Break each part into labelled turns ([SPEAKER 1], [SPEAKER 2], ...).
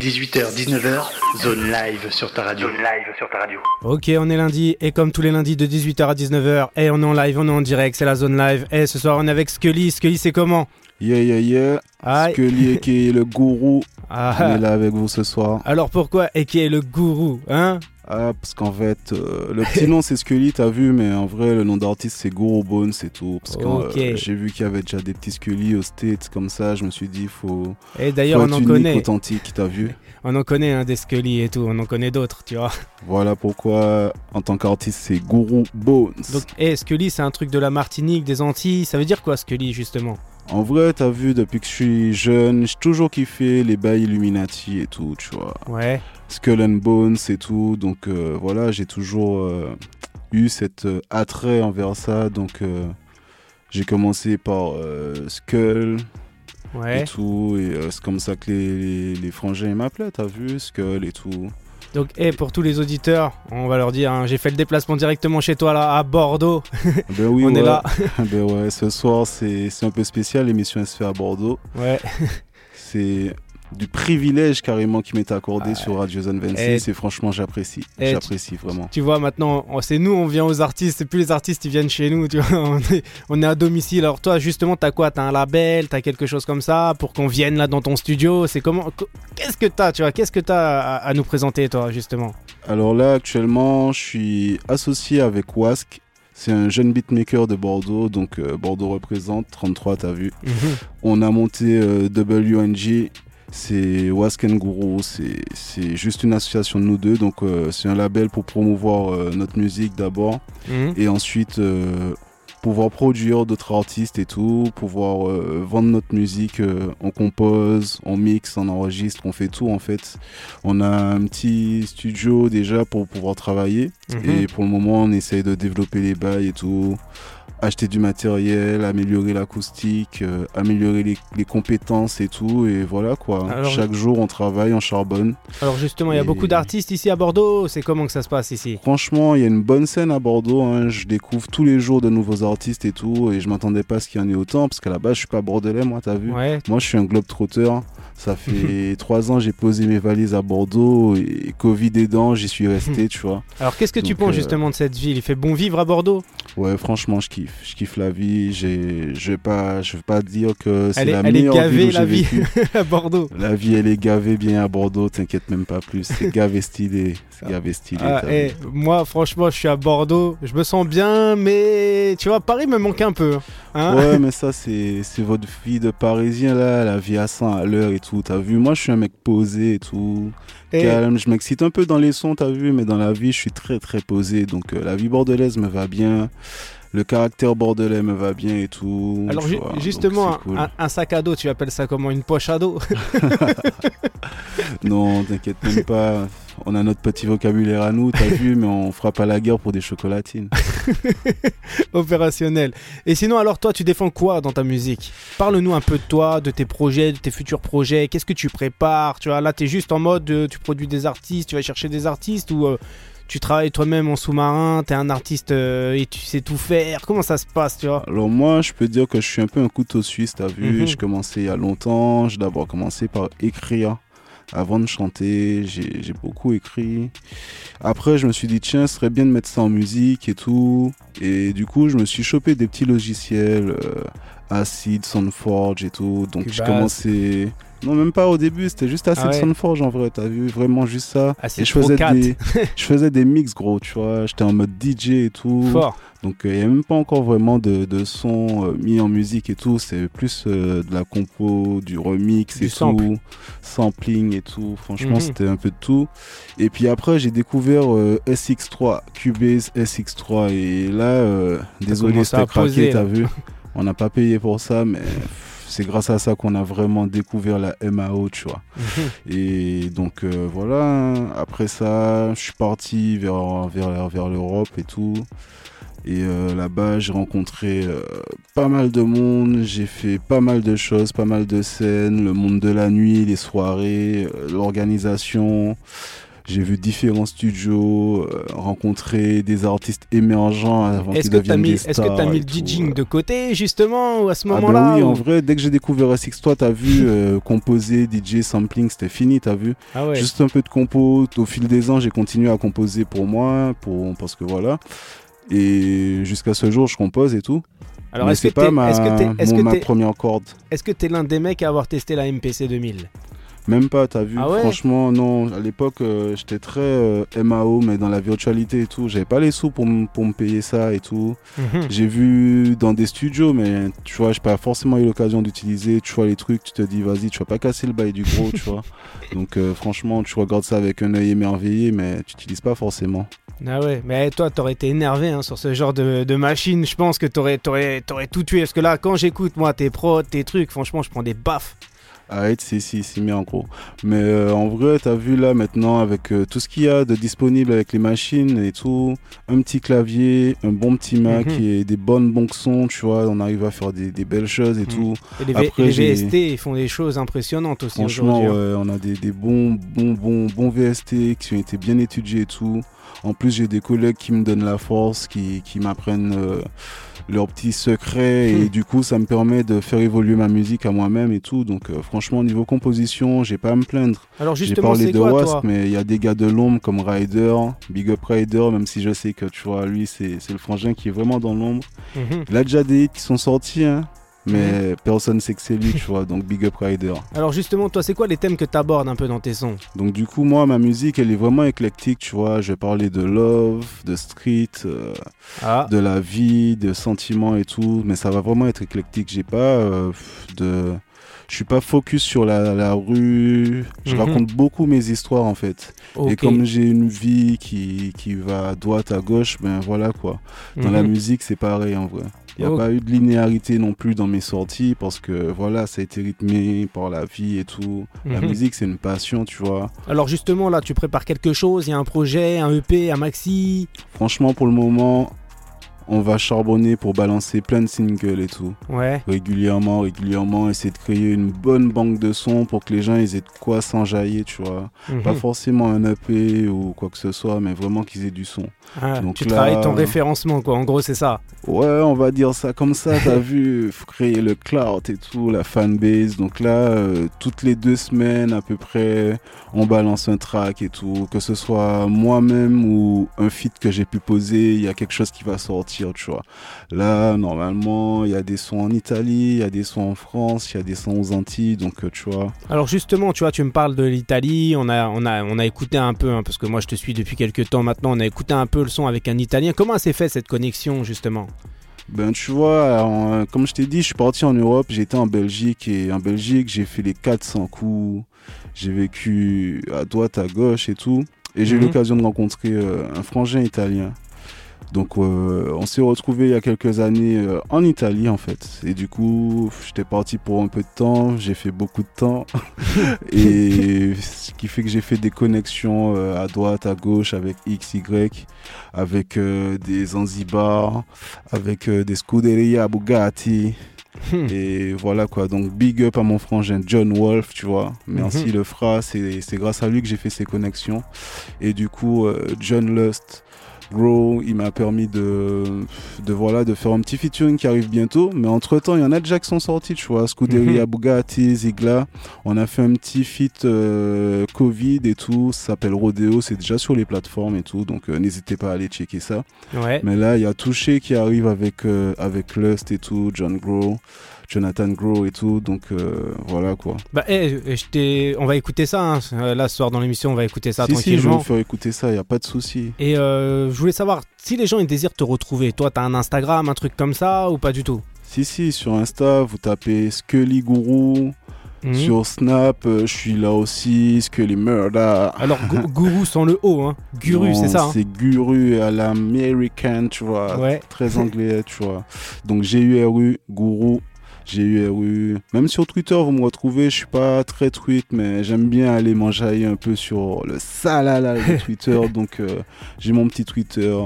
[SPEAKER 1] 18h, 19h, zone live sur ta radio. Zone live sur ta radio.
[SPEAKER 2] Ok, on est lundi et comme tous les lundis de 18h à 19h, et on est en live, on est en direct, c'est la zone live. Et ce soir on est avec Scully. Scully, c'est comment?
[SPEAKER 3] Yeah, yeah, yeah.
[SPEAKER 2] Aïe.
[SPEAKER 3] Scully qui est le gourou.
[SPEAKER 2] Ah,
[SPEAKER 3] On est là avec vous ce soir.
[SPEAKER 2] Alors pourquoi et qui est le gourou, hein?
[SPEAKER 3] Ah, parce qu'en fait, euh, le petit nom c'est Scully, t'as vu, mais en vrai, le nom d'artiste c'est Guru Bones et tout. Parce que euh, j'ai vu qu'il y avait déjà des petits Scully aux States comme ça. Je me suis dit, faut.
[SPEAKER 2] Et d'ailleurs on en
[SPEAKER 3] unique,
[SPEAKER 2] connaît,
[SPEAKER 3] authentique, t'as vu.
[SPEAKER 2] on en connaît hein, des Scully et tout, on en connaît d'autres, tu vois.
[SPEAKER 3] Voilà pourquoi, en tant qu'artiste, c'est Guru Bones.
[SPEAKER 2] Donc, et Scully, c'est un truc de la Martinique, des Antilles. Ça veut dire quoi Scully justement?
[SPEAKER 3] En vrai, t'as vu, depuis que je suis jeune, j'ai toujours kiffé les bails Illuminati et tout, tu vois.
[SPEAKER 2] Ouais.
[SPEAKER 3] Skull and Bones et tout. Donc euh, voilà, j'ai toujours euh, eu cet euh, attrait envers ça. Donc j'ai commencé par Skull
[SPEAKER 2] Ouais.
[SPEAKER 3] et tout. Et c'est comme ça que les, les, les frangins m'appelaient, t'as vu Skull et tout.
[SPEAKER 2] Donc, et pour tous les auditeurs, on va leur dire, hein, j'ai fait le déplacement directement chez toi là à Bordeaux.
[SPEAKER 3] ben oui,
[SPEAKER 2] on est là.
[SPEAKER 3] ben ouais, ce soir c'est un peu spécial. L'émission se fait à Bordeaux.
[SPEAKER 2] Ouais.
[SPEAKER 3] C'est du privilège carrément qui m'est accordé
[SPEAKER 2] Ouais.
[SPEAKER 3] sur Radio Zone 26
[SPEAKER 2] Et-
[SPEAKER 3] et, franchement j'apprécie. J'apprécie vraiment.
[SPEAKER 2] Tu vois, maintenant, c'est nous, on vient aux artistes, c'est plus les artistes, ils viennent chez nous, tu vois. On est, on est à domicile. Alors, toi, justement, t'as quoi? T'as un label? T'as quelque chose comme ça pour qu'on vienne là dans ton studio? C'est comment co- Qu'est-ce que t'as, tu vois? Qu'est-ce que t'as à, à nous présenter, toi, justement?
[SPEAKER 3] Alors là, actuellement, je suis associé avec Wask. C'est un jeune beatmaker de Bordeaux, donc euh, Bordeaux représente, 33, t'as vu. On a monté euh, WNG, c'est Wask and Guru, c'est juste une association de nous deux, donc euh, c'est un label pour promouvoir euh, notre musique d'abord,
[SPEAKER 2] Mhm.
[SPEAKER 3] et ensuite euh, pouvoir produire d'autres artistes et tout, pouvoir vendre notre musique, on compose, on mixe, on enregistre, on fait tout en fait. On a un petit studio déjà pour pouvoir travailler.
[SPEAKER 2] Mhm.
[SPEAKER 3] Et pour le moment, on essaye de développer les bails et tout, acheter du matériel, améliorer l'acoustique, euh, améliorer les, les compétences et tout. Et voilà quoi.
[SPEAKER 2] Alors,
[SPEAKER 3] Chaque jour, on travaille, on charbonne.
[SPEAKER 2] Alors, justement, il y a beaucoup d'artistes ici à Bordeaux. C'est comment que ça se passe ici?
[SPEAKER 3] Franchement, il y a une bonne scène à Bordeaux. hein. Je découvre tous les jours de nouveaux artistes et tout. Et je m'attendais pas à ce qu'il y en ait autant. Parce qu'à la base, je suis pas bordelais, moi, t'as vu.
[SPEAKER 2] Ouais.
[SPEAKER 3] Moi, je suis un globe-trotteur. Ça fait trois ans, j'ai posé mes valises à Bordeaux. Et Covid aidant, j'y suis resté, tu vois.
[SPEAKER 2] Alors, qu'est-ce que tu penses
[SPEAKER 3] euh,
[SPEAKER 2] justement de cette ville? Il fait bon vivre à Bordeaux?
[SPEAKER 3] Ouais, franchement, je kiffe. Je kiffe la vie. J'ai, je vais pas, je vais pas dire que c'est
[SPEAKER 2] est,
[SPEAKER 3] la
[SPEAKER 2] elle est
[SPEAKER 3] meilleure
[SPEAKER 2] gavée,
[SPEAKER 3] ville où
[SPEAKER 2] la
[SPEAKER 3] j'ai
[SPEAKER 2] vie, à Bordeaux.
[SPEAKER 3] La vie, elle est gavée bien à Bordeaux. T'inquiète même pas plus. C'est gavé stylé. C'est gavé stylé.
[SPEAKER 2] Ah, moi, franchement, je suis à Bordeaux. Je me sens bien, mais tu vois, Paris me manque un peu. hein.
[SPEAKER 3] Ouais, mais ça, c'est, c'est votre vie de parisien, là. La vie à 100 à l'heure et tout. T'as vu? Moi, je suis un mec posé et tout.
[SPEAKER 2] Et-
[SPEAKER 3] Calme. Je m'excite un peu dans les sons, t'as vu? Mais dans la vie, je suis très, très posé. Donc, euh, la vie bordelaise me va bien. Le caractère bordelais me va bien et tout.
[SPEAKER 2] Alors, ju-
[SPEAKER 3] vois.
[SPEAKER 2] Justement,
[SPEAKER 3] c'est cool.
[SPEAKER 2] un, un sac à dos, tu appelles ça comment Une poche à dos?
[SPEAKER 3] Non, t'inquiète même pas. On a notre petit vocabulaire à nous, t'as vu, mais on fera pas la guerre pour des chocolatines.
[SPEAKER 2] opérationnel. Et sinon, alors, toi, tu défends quoi dans ta musique? Parle-nous un peu de toi, de tes projets, de tes futurs projets. Qu'est-ce que tu prépares? Tu vois, là, t'es juste en mode, euh, tu produis des artistes, tu vas chercher des artistes ou euh, tu travailles toi-même en sous-marin, t'es un artiste euh, et tu sais tout faire. Comment ça se passe, tu vois?
[SPEAKER 3] Alors moi, je peux dire que je suis un peu un couteau suisse, t'as vu.
[SPEAKER 2] Mhm.
[SPEAKER 3] Je commençais il y a longtemps. J'ai d'abord commencé par écrire. Avant de chanter, j'ai j'ai beaucoup écrit. Après, je me suis dit, tiens, ce serait bien de mettre ça en musique et tout. Et du coup, je me suis chopé des petits logiciels, euh, Acid, Soundforge et tout. Donc, je
[SPEAKER 2] Cubase.
[SPEAKER 3] Non, même pas au début, c'était juste Acid
[SPEAKER 2] Ah ouais.
[SPEAKER 3] Soundforge en vrai, t'as vu Vraiment juste ça.
[SPEAKER 2] Acid
[SPEAKER 3] et je faisais,
[SPEAKER 2] 4.
[SPEAKER 3] des, je faisais des mix, gros, tu vois. J'étais en mode DJ et tout.
[SPEAKER 2] Fort.
[SPEAKER 3] Donc il n'y a même pas encore vraiment de, de son euh, mis en musique et tout. C'est plus euh, de la compo, du remix
[SPEAKER 2] Du
[SPEAKER 3] et
[SPEAKER 2] sample.
[SPEAKER 3] tout, sampling et tout. Franchement,
[SPEAKER 2] Mhm.
[SPEAKER 3] c'était un peu de tout. Et puis après, j'ai découvert euh, SX3, Cubase SX3. Et là, désolé, c'était craqué, t'as vu. On n'a pas payé pour ça, mais c'est grâce à ça qu'on a vraiment découvert la MAO, tu vois. Et donc euh, voilà, après ça, je suis parti vers, vers, vers l'Europe et tout. Et euh, là-bas, j'ai rencontré euh, pas mal de monde, j'ai fait pas mal de choses, pas mal de scènes, le monde de la nuit, les soirées, l'organisation. J'ai vu différents studios, euh, rencontrer des artistes émergents avant qu'ils deviennent
[SPEAKER 2] mis,
[SPEAKER 3] des
[SPEAKER 2] est-ce que t'as mis le DJing de côté justement ou à ce
[SPEAKER 3] Ah ben
[SPEAKER 2] moment-là
[SPEAKER 3] oui,
[SPEAKER 2] ou-
[SPEAKER 3] en vrai, dès que j'ai découvert SX, toi, t'as vu euh, composer, DJ, sampling, c'était fini, t'as vu.
[SPEAKER 2] Ah ouais.
[SPEAKER 3] Juste un peu de compo. Au fil des ans, j'ai continué à composer pour moi, pour parce que voilà. Et jusqu'à ce jour, je compose et tout.
[SPEAKER 2] Alors est-ce que
[SPEAKER 3] c'est pas ma,
[SPEAKER 2] que
[SPEAKER 3] mon-
[SPEAKER 2] que
[SPEAKER 3] ma première corde.
[SPEAKER 2] est-ce que t'es l'un des mecs à avoir testé la MPC 2000
[SPEAKER 3] Même pas, t'as vu.
[SPEAKER 2] Ah ouais
[SPEAKER 3] Franchement, non. À l'époque, euh, j'étais très euh, MAO, mais dans la virtualité et tout. J'avais pas les sous pour, pour me payer ça et tout.
[SPEAKER 2] Mhm.
[SPEAKER 3] J'ai vu dans des studios, mais tu vois, j'ai pas forcément eu l'occasion d'utiliser. Tu vois les trucs, tu te dis, vas-y, tu vas pas casser le bail du gros, tu vois. Donc, euh, franchement, tu regardes ça avec un œil émerveillé, mais tu utilises pas forcément.
[SPEAKER 2] Ah ouais, mais toi, t'aurais été énervé hein, sur ce genre de, de machine. Je pense que t'aurais, t'aurais, t'aurais tout tué. Parce que là, quand j'écoute, moi, tes prods, tes trucs, franchement, je prends des baffes.
[SPEAKER 3] Si, si, si, mais en gros. Mais euh, en vrai, t'as vu là maintenant, avec euh, tout ce qu'il y a de disponible avec les machines et tout, un petit clavier, un bon petit Mac
[SPEAKER 2] Mhm.
[SPEAKER 3] et des bonnes bons sons, tu vois, on arrive à faire des, des belles choses et
[SPEAKER 2] Mhm.
[SPEAKER 3] tout.
[SPEAKER 2] Et les,
[SPEAKER 3] Après,
[SPEAKER 2] les VST, ils font des choses impressionnantes aussi
[SPEAKER 3] Franchement,
[SPEAKER 2] hein.
[SPEAKER 3] ouais, on a des, des bons, bons, bons, bons VST qui ont été bien étudiés et tout. En plus, j'ai des collègues qui me donnent la force, qui, qui m'apprennent euh, leurs petits secrets et
[SPEAKER 2] Hmm.
[SPEAKER 3] du coup, ça me permet de faire évoluer ma musique à moi-même et tout. Donc, euh, franchement, niveau composition, j'ai pas à me plaindre.
[SPEAKER 2] Alors
[SPEAKER 3] J'ai
[SPEAKER 2] justement,
[SPEAKER 3] parlé
[SPEAKER 2] c'est
[SPEAKER 3] de
[SPEAKER 2] quoi,
[SPEAKER 3] Wasp,
[SPEAKER 2] toi
[SPEAKER 3] mais il y a des gars de l'ombre comme Ryder, Big Up Ryder, même si je sais que tu vois, lui, c'est le frangin qui est vraiment dans l'ombre.
[SPEAKER 2] Mhm.
[SPEAKER 3] Il a déjà des hits qui sont sortis, hein, mais personne sait que c'est lui, tu vois, donc Big Up Ryder.
[SPEAKER 2] Alors justement, toi, c'est quoi les thèmes que t'abordes un peu dans tes sons
[SPEAKER 3] Donc du coup, moi, ma musique, elle est vraiment éclectique, tu vois. Je vais parler de love, de street, euh,
[SPEAKER 2] Ah,
[SPEAKER 3] de la vie, de sentiments et tout, mais ça va vraiment être éclectique. J'ai pas euh, de... Je suis pas focus sur la, la rue. Je
[SPEAKER 2] Mhm.
[SPEAKER 3] raconte beaucoup mes histoires, en fait. Et comme j'ai une vie qui, qui va à droite, à gauche, ben voilà quoi. Dans la
[SPEAKER 2] Mhm.
[SPEAKER 3] musique, c'est pareil en vrai. Il n'y a pas eu de linéarité non plus dans mes sorties parce que voilà, ça a été rythmé par la vie et tout. La
[SPEAKER 2] Mhm.
[SPEAKER 3] musique, c'est une passion, tu vois.
[SPEAKER 2] Alors justement, là, tu prépares quelque chose Il y a un projet, un EP, un maxi?
[SPEAKER 3] Franchement, pour le moment, on va charbonner pour balancer plein de singles et tout.
[SPEAKER 2] Ouais.
[SPEAKER 3] Régulièrement, régulièrement, essayer de créer une bonne banque de sons pour que les gens ils aient de quoi s'enjailler, tu vois.
[SPEAKER 2] Mhm.
[SPEAKER 3] Pas forcément un EP ou quoi que ce soit, mais vraiment qu'ils aient du son.
[SPEAKER 2] Ah,
[SPEAKER 3] donc
[SPEAKER 2] tu
[SPEAKER 3] là-
[SPEAKER 2] travailles ton référencement, quoi. En gros, c'est ça.
[SPEAKER 3] Ouais, on va dire ça comme ça, t'as vu, faut créer le cloud et tout, la fanbase. Donc là, euh, toutes les deux semaines à peu près, on balance un track et tout, que ce soit moi-même ou un feat que j'ai pu poser, il y a quelque chose qui va sortir, tu vois. Là, normalement, il y a des sons en Italie, il y a des sons en France, il y a des sons aux Antilles, donc euh, tu vois.
[SPEAKER 2] Alors justement, tu vois, tu me parles de l'Italie, on a, on, a, on a écouté un peu, hein, parce que moi je te suis depuis quelques temps maintenant, on a écouté un peu le son avec un Italien. Comment s'est fait cette connexion justement?
[SPEAKER 3] Ben tu vois, en- comme je t'ai dit, je suis parti en Europe, j'étais en Belgique et en Belgique j'ai fait les 400 coups, j'ai vécu à droite, à gauche et tout, et j'ai eu
[SPEAKER 2] Mhm.
[SPEAKER 3] l'occasion de rencontrer euh, un frangin italien. Donc euh, on s'est retrouvé il y a quelques années euh, en Italie en fait, et du coup j'étais parti pour un peu de temps, j'ai fait beaucoup de temps, et ce qui fait que j'ai fait des connexions euh, à droite, à gauche avec X, Y, avec euh, des Zanzibar, avec euh, des Scuderia Bugatti.
[SPEAKER 2] Hmm.
[SPEAKER 3] Et voilà quoi, donc big up à mon frangin John Wolf, tu vois. Merci
[SPEAKER 2] Mhm.
[SPEAKER 3] le c'est grâce à lui que j'ai fait ces connexions. Et du coup, euh, John Lust, Grow, il m'a permis de, de, voilà, de faire un petit featuring qui arrive bientôt. Mais entre temps, il y en a déjà qui sont sortis, tu vois. Scuderia
[SPEAKER 2] Mhm.
[SPEAKER 3] Bugatti, Zigla. On a fait un petit feat euh, Covid et tout. Ça s'appelle Rodeo, c'est déjà sur les plateformes et tout. Donc euh, n'hésitez pas à aller checker ça.
[SPEAKER 2] Ouais.
[SPEAKER 3] Mais là, il y a Touché qui arrive avec, euh, avec Lust et tout, John Grow, Jonathan Grow et tout. Donc euh, voilà quoi.
[SPEAKER 2] Bah, eh, je on va écouter ça. hein. Euh, Là, ce soir dans l'émission, on va écouter ça
[SPEAKER 3] si, si, je vais
[SPEAKER 2] tranquillement.
[SPEAKER 3] vous faire écouter ça, il n'y a pas de souci.
[SPEAKER 2] Et euh, je voulais savoir si les gens ils désirent te retrouver. Toi, t'as un Instagram, un truc comme ça ou pas du tout?
[SPEAKER 3] Si, si, sur Insta, vous tapez Scully Guru.
[SPEAKER 2] Mhm.
[SPEAKER 3] Sur Snap, je suis là aussi, Scully Murder.
[SPEAKER 2] Alors, gu- gourou sans le O, hein. Guru, c'est ça. hein.
[SPEAKER 3] C'est Guru à l'américaine, tu vois.
[SPEAKER 2] Ouais.
[SPEAKER 3] Très anglais, tu vois. Donc G-U-R-U, Guru. G-U-R-U. Même sur Twitter, vous me retrouvez. Je suis pas très tweet, mais j'aime bien aller m'enjailler un peu sur le salala de Twitter. Donc euh, j'ai mon petit Twitter.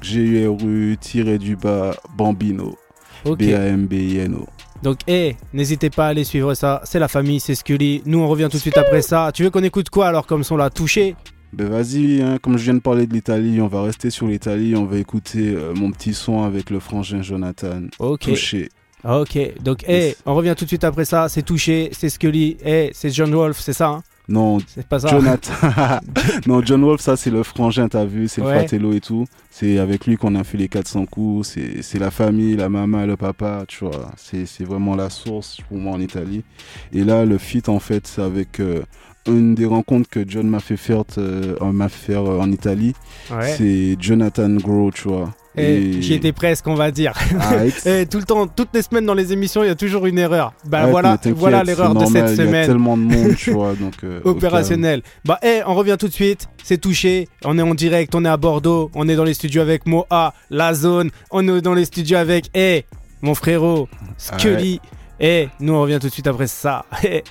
[SPEAKER 3] G-U-R-U, tiré du bas, Bambino. B-A-M-B-I-N-O.
[SPEAKER 2] Donc, eh, n'hésitez pas à aller suivre ça. C'est la famille, c'est Scully. Nous, on revient tout de suite après ça. Tu veux qu'on écoute quoi alors comme son là? Touché?
[SPEAKER 3] Ben vas-y, hein, comme je viens de parler de l'Italie, on va rester sur l'Italie, on va écouter euh, mon petit son avec le frangin Jonathan.
[SPEAKER 2] Ok.
[SPEAKER 3] Touché.
[SPEAKER 2] Ok, donc, eh,
[SPEAKER 3] Yes.
[SPEAKER 2] on revient tout de suite après ça. C'est touché, c'est Scully, eh, c'est John Wolf, c'est ça hein?
[SPEAKER 3] Non,
[SPEAKER 2] C'est pas ça
[SPEAKER 3] Jonathan. non, John Wolf, ça c'est le frangin, t'as vu, c'est
[SPEAKER 2] Ouais.
[SPEAKER 3] le fratello et tout. C'est avec lui qu'on a fait les 400 coups. C'est la famille, la maman, le papa, tu vois. C'est c'est vraiment la source pour moi en Italie. Et là, le feat, en fait, c'est avec euh, une des rencontres que John m'a fait faire, euh, m'a fait faire euh, en Italie.
[SPEAKER 2] Ouais.
[SPEAKER 3] C'est Jonathan Grow, tu vois.
[SPEAKER 2] Eh, J'y étais presque, on va dire.
[SPEAKER 3] Ah,
[SPEAKER 2] Eh, tout le temps, toutes les semaines dans les émissions, il y a toujours une erreur. Bah
[SPEAKER 3] Ouais,
[SPEAKER 2] voilà, voilà l'erreur de cette
[SPEAKER 3] Il y a
[SPEAKER 2] semaine.
[SPEAKER 3] tellement de monde, tu vois, donc. euh,
[SPEAKER 2] Opérationnel. Bah, eh, on revient tout de suite. C'est touché. On est en direct. On est à Bordeaux. On est dans les studios avec Moa, La Zone. On est dans les studios avec, eh, mon frérot, Scully. Eh, nous on revient tout de suite après ça. Eh.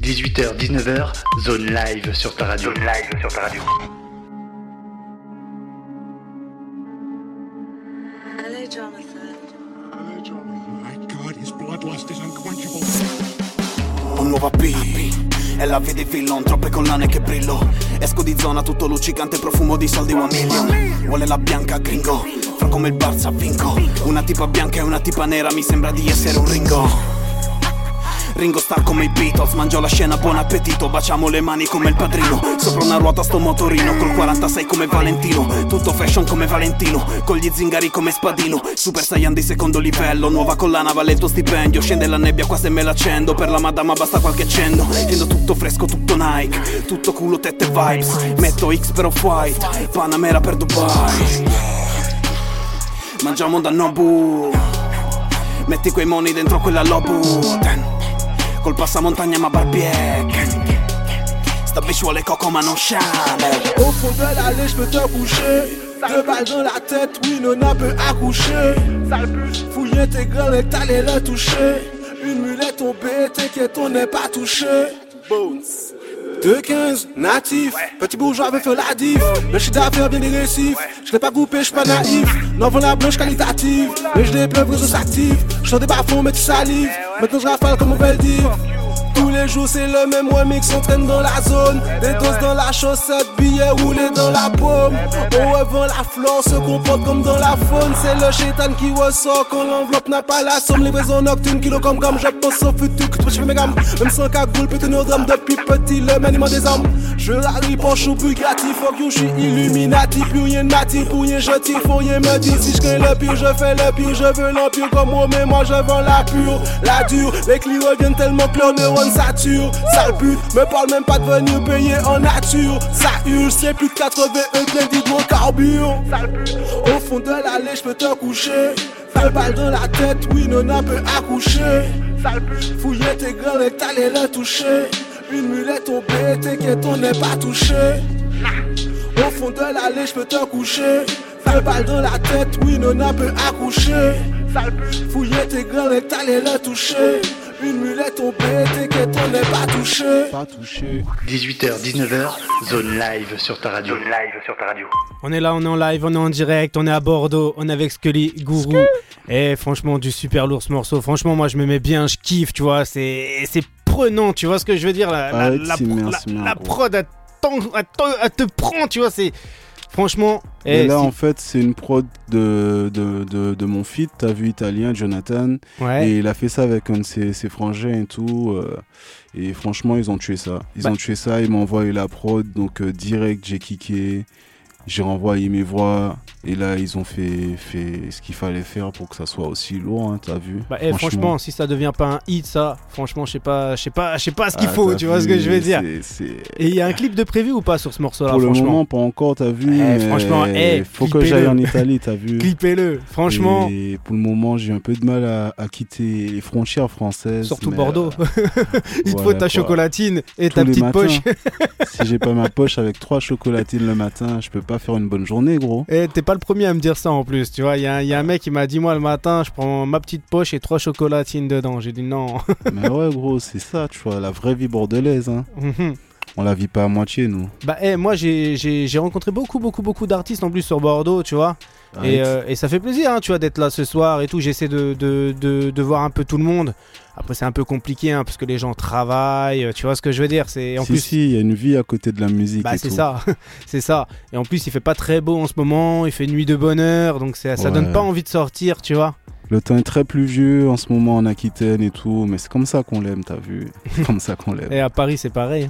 [SPEAKER 1] 18h, 19h, zone live sur ta radio. Zone live sur ta radio.
[SPEAKER 4] LA Jonathan.
[SPEAKER 5] My God, his bloodlust is unquenchable.
[SPEAKER 6] AP E la vedi fillon, troppe collane che brillo. Esco di zona tutto luccicante, profumo di soldi one million. Vuole la bianca gringo, fra come il Barça vinco. Una tipa bianca e una tipa nera, mi sembra di essere un ringo Ringo Star come i Beatles, mangio la scena, buon appetito Baciamo le mani come il padrino. Sopra una ruota sto motorino, col 46 come Valentino Tutto fashion come Valentino, con gli zingari come Spadino. Super Saiyan di secondo livello, nuova collana vale il tuo stipendio Scende la nebbia qua se me l'accendo, per la madama basta qualche accendo. Scendo tutto fresco, tutto Nike, tutto culo, tette vibes Metto X per off-white, Panamera per Dubai. Mangiamo da Nobu Metti quei money dentro quella Lobu Col passamontagna ma barbier Sta bitch vuole coco ma non Chanel
[SPEAKER 7] Au fond de l'allée, je peux te coucher. Deux balles dans la tête, oui, Nona peut accoucher. Fouiller tes grains et t'allais le toucher. Une mulette tombée, t'inquiète, on n'est pas touché. Bones. 2-15, natif, petit bourgeois avait fait la diff. Le chiffre d'affaires bien dégressif, je l'ai pas coupé, je suis pas naïf. Non la blanche qualitative, mais je dépleuve réseau s'active Je sors des bas-fonds mais tu salives, maintenant je rafale comme on veut le dire tous les jours c'est le même remix, on traîne dans la zone. Des doses dans la chaussette, billets roulés dans la paume. Au revend la flore se comporte comme dans la faune. C'est le chétan qui ressort quand l'enveloppe n'a pas la somme. Livraison nocturne, kilo comme comme je pense au futur que je fais mes gammes. Même sans cagoule, peut tenir au drame depuis petit, le maniement des hommes. Je arrive penche au Bugatti, fuck you, je suis Illuminati. Plus rien natif, pour rien je tire, faut rien me dire. Si je crée le pire, je fais le pire, je veux l'empire comme moi Mais moi je vends la pure, la dure. Les clients reviennent tellement que neurones saturent Sale pute, me parle même pas de venir payer en nature. Ça hurle, c'est plus de 81 plein carbure Au fond de l'allée, je peux te coucher. Deux balles dans la tête, oui, Nona peut accoucher. Fouiller tes grains et t'allais toucher Une mulette tombée, t'inquiète, on n'est pas touché. Au fond de l'allée, je peux te coucher. Deux balles dans la tête, oui, Nona peut accoucher. Fouiller tes grains et t'allais le toucher Une mulette tombée, t'inquiète, on n'est pas touché
[SPEAKER 3] Pas touché.
[SPEAKER 1] 18h, 19h, zone live sur ta radio. Zone live sur ta radio.
[SPEAKER 2] On est là, on est en live, on est en direct, on est à Bordeaux, on est avec Scully, Gourou. Et franchement, du super lourd ce morceau. Franchement, moi je me mets bien, je kiffe, tu vois. C'est c'est prenant, tu vois ce que je veux dire. La, la,
[SPEAKER 3] Ah, merci, merci,
[SPEAKER 2] prod, elle t'en- elle te prend, tu vois. C'est franchement.
[SPEAKER 3] Et
[SPEAKER 2] eh,
[SPEAKER 3] là,
[SPEAKER 2] si-
[SPEAKER 3] en fait, c'est une prod de, de, de, de mon feat, t'as vu, italien, Jonathan.
[SPEAKER 2] ouais.
[SPEAKER 3] Et il a fait ça avec un de ses, ses frangins et tout. euh, et franchement, ils ont tué ça. Ils
[SPEAKER 2] Bah.
[SPEAKER 3] ont tué ça, ils m'ont envoyé la prod. Donc, euh, direct, j'ai kické. J'ai renvoyé mes voix. Et là, ils ont fait, fait ce qu'il fallait faire pour que ça soit aussi lourd, hein, t'as vu
[SPEAKER 2] Bah, eh, franchement, si ça devient pas un hit, ça, franchement, je sais pas, je sais pas, je sais pas ce qu'il
[SPEAKER 3] Ah,
[SPEAKER 2] faut, tu vois ce que je veux dire. Et il y a un clip de prévu ou pas sur ce morceau-là,
[SPEAKER 3] Pour le
[SPEAKER 2] franchement
[SPEAKER 3] moment, pas encore, t'as vu.
[SPEAKER 2] Eh, franchement, eh,
[SPEAKER 3] faut que j'aille en Italie, t'as vu.
[SPEAKER 2] Clippez-le, franchement.
[SPEAKER 3] Et pour le moment, j'ai un peu de mal à, à quitter les frontières françaises.
[SPEAKER 2] Surtout Bordeaux.
[SPEAKER 3] euh,
[SPEAKER 2] il te faut
[SPEAKER 3] voilà,
[SPEAKER 2] ta
[SPEAKER 3] quoi.
[SPEAKER 2] chocolatine et
[SPEAKER 3] tous
[SPEAKER 2] ta petite
[SPEAKER 3] matins,
[SPEAKER 2] poche.
[SPEAKER 3] si j'ai pas ma poche avec trois chocolatines le matin, je peux pas faire une bonne journée, gros.
[SPEAKER 2] Et t'es pas le premier à me dire ça en plus, tu vois. Il y, a un- il y a un mec qui m'a dit, moi le matin, je prends ma petite poche et trois chocolatines dedans. J'ai dit non.
[SPEAKER 3] Mais ouais, gros, c'est ça, tu vois, la vraie vie bordelaise. Hein.
[SPEAKER 2] Mhm.
[SPEAKER 3] On la vit pas à moitié, nous.
[SPEAKER 2] bah, eh, moi j'ai rencontré beaucoup, beaucoup, beaucoup d'artistes en plus sur Bordeaux, tu vois. Et, euh, et ça fait plaisir, hein, tu vois, d'être là ce soir et tout. J'essaie de, de, de, de voir un peu tout le monde. Après, c'est un peu compliqué, hein, parce que les gens travaillent. Tu vois ce que je veux dire C'est en
[SPEAKER 3] si,
[SPEAKER 2] plus.
[SPEAKER 3] si, il y a une vie à côté de la musique.
[SPEAKER 2] Bah c'est ça, c'est ça. Et en plus, il fait pas très beau en ce moment. Il fait nuit de bonheur, donc ça
[SPEAKER 3] Ouais.
[SPEAKER 2] donne pas envie de sortir, tu vois.
[SPEAKER 3] Le temps est très pluvieux en ce moment en Aquitaine et tout, mais c'est comme ça qu'on l'aime, t'as vu C'est comme ça qu'on l'aime.
[SPEAKER 2] Et à Paris, c'est pareil.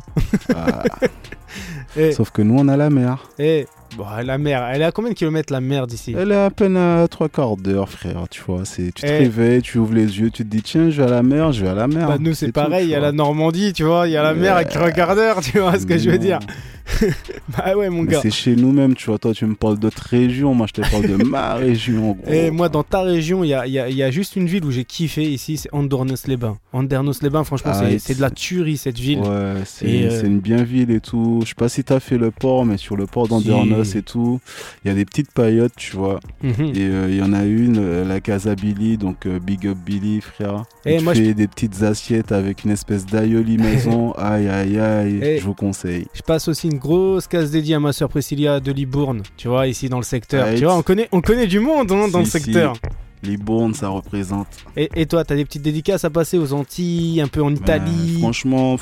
[SPEAKER 2] hein.
[SPEAKER 3] Ah.
[SPEAKER 2] Et,
[SPEAKER 3] Sauf que nous, on a la mer.
[SPEAKER 2] et bon, la mer, elle est à combien de kilomètres la mer d'ici?
[SPEAKER 3] Elle est à peine à trois quarts d'heure, frère, tu vois. C'est, tu te
[SPEAKER 2] Eh.
[SPEAKER 3] réveilles, tu ouvres les yeux, tu te dis, tiens, je vais à la mer, je vais à la mer.
[SPEAKER 2] Bah, nous, c'est pareil. Il y a la. Normandie, tu vois. Il y a la mer avec trois quarts d'heure, tu vois ce que je veux dire. Bah ouais, mon gars.
[SPEAKER 3] c'est chez nous-mêmes, tu vois. Toi, tu me parles d'autres régions, moi, je te parle de ma région, gros.
[SPEAKER 2] Et moi, dans ta région, il y a, y a- y a juste une ville où j'ai kiffé ici, c'est Andernos-les-Bains. Andernos-les-Bains, franchement,
[SPEAKER 3] Ah,
[SPEAKER 2] c'est- de la tuerie cette ville.
[SPEAKER 3] Ouais, c'est,
[SPEAKER 2] euh,
[SPEAKER 3] c'est une bien ville et tout. Je sais pas si t'as fait le port, mais sur le port d'Andernos
[SPEAKER 2] Si.
[SPEAKER 3] et tout, il y a des petites paillotes, tu vois.
[SPEAKER 2] Mhm.
[SPEAKER 3] Et euh, il y en a une, euh, la Casa Billy, donc Big Up Billy, frère.
[SPEAKER 2] Et
[SPEAKER 3] Il
[SPEAKER 2] moi,
[SPEAKER 3] fait des petites assiettes avec une espèce d'aïoli maison. aïe, aïe, aïe.
[SPEAKER 2] Et-
[SPEAKER 3] Je vous conseille.
[SPEAKER 2] Je passe aussi une grosse case dédiée à ma soeur Priscilla de Libourne, tu vois, ici dans le secteur.
[SPEAKER 3] Right.
[SPEAKER 2] Tu vois, on connaît, on connaît du monde hein, dans le
[SPEAKER 3] si.
[SPEAKER 2] secteur.
[SPEAKER 3] Libourne, ça représente.
[SPEAKER 2] Et, et toi, t'as des petites dédicaces à passer aux Antilles, un peu en
[SPEAKER 3] Ben,
[SPEAKER 2] Italie?
[SPEAKER 3] franchement,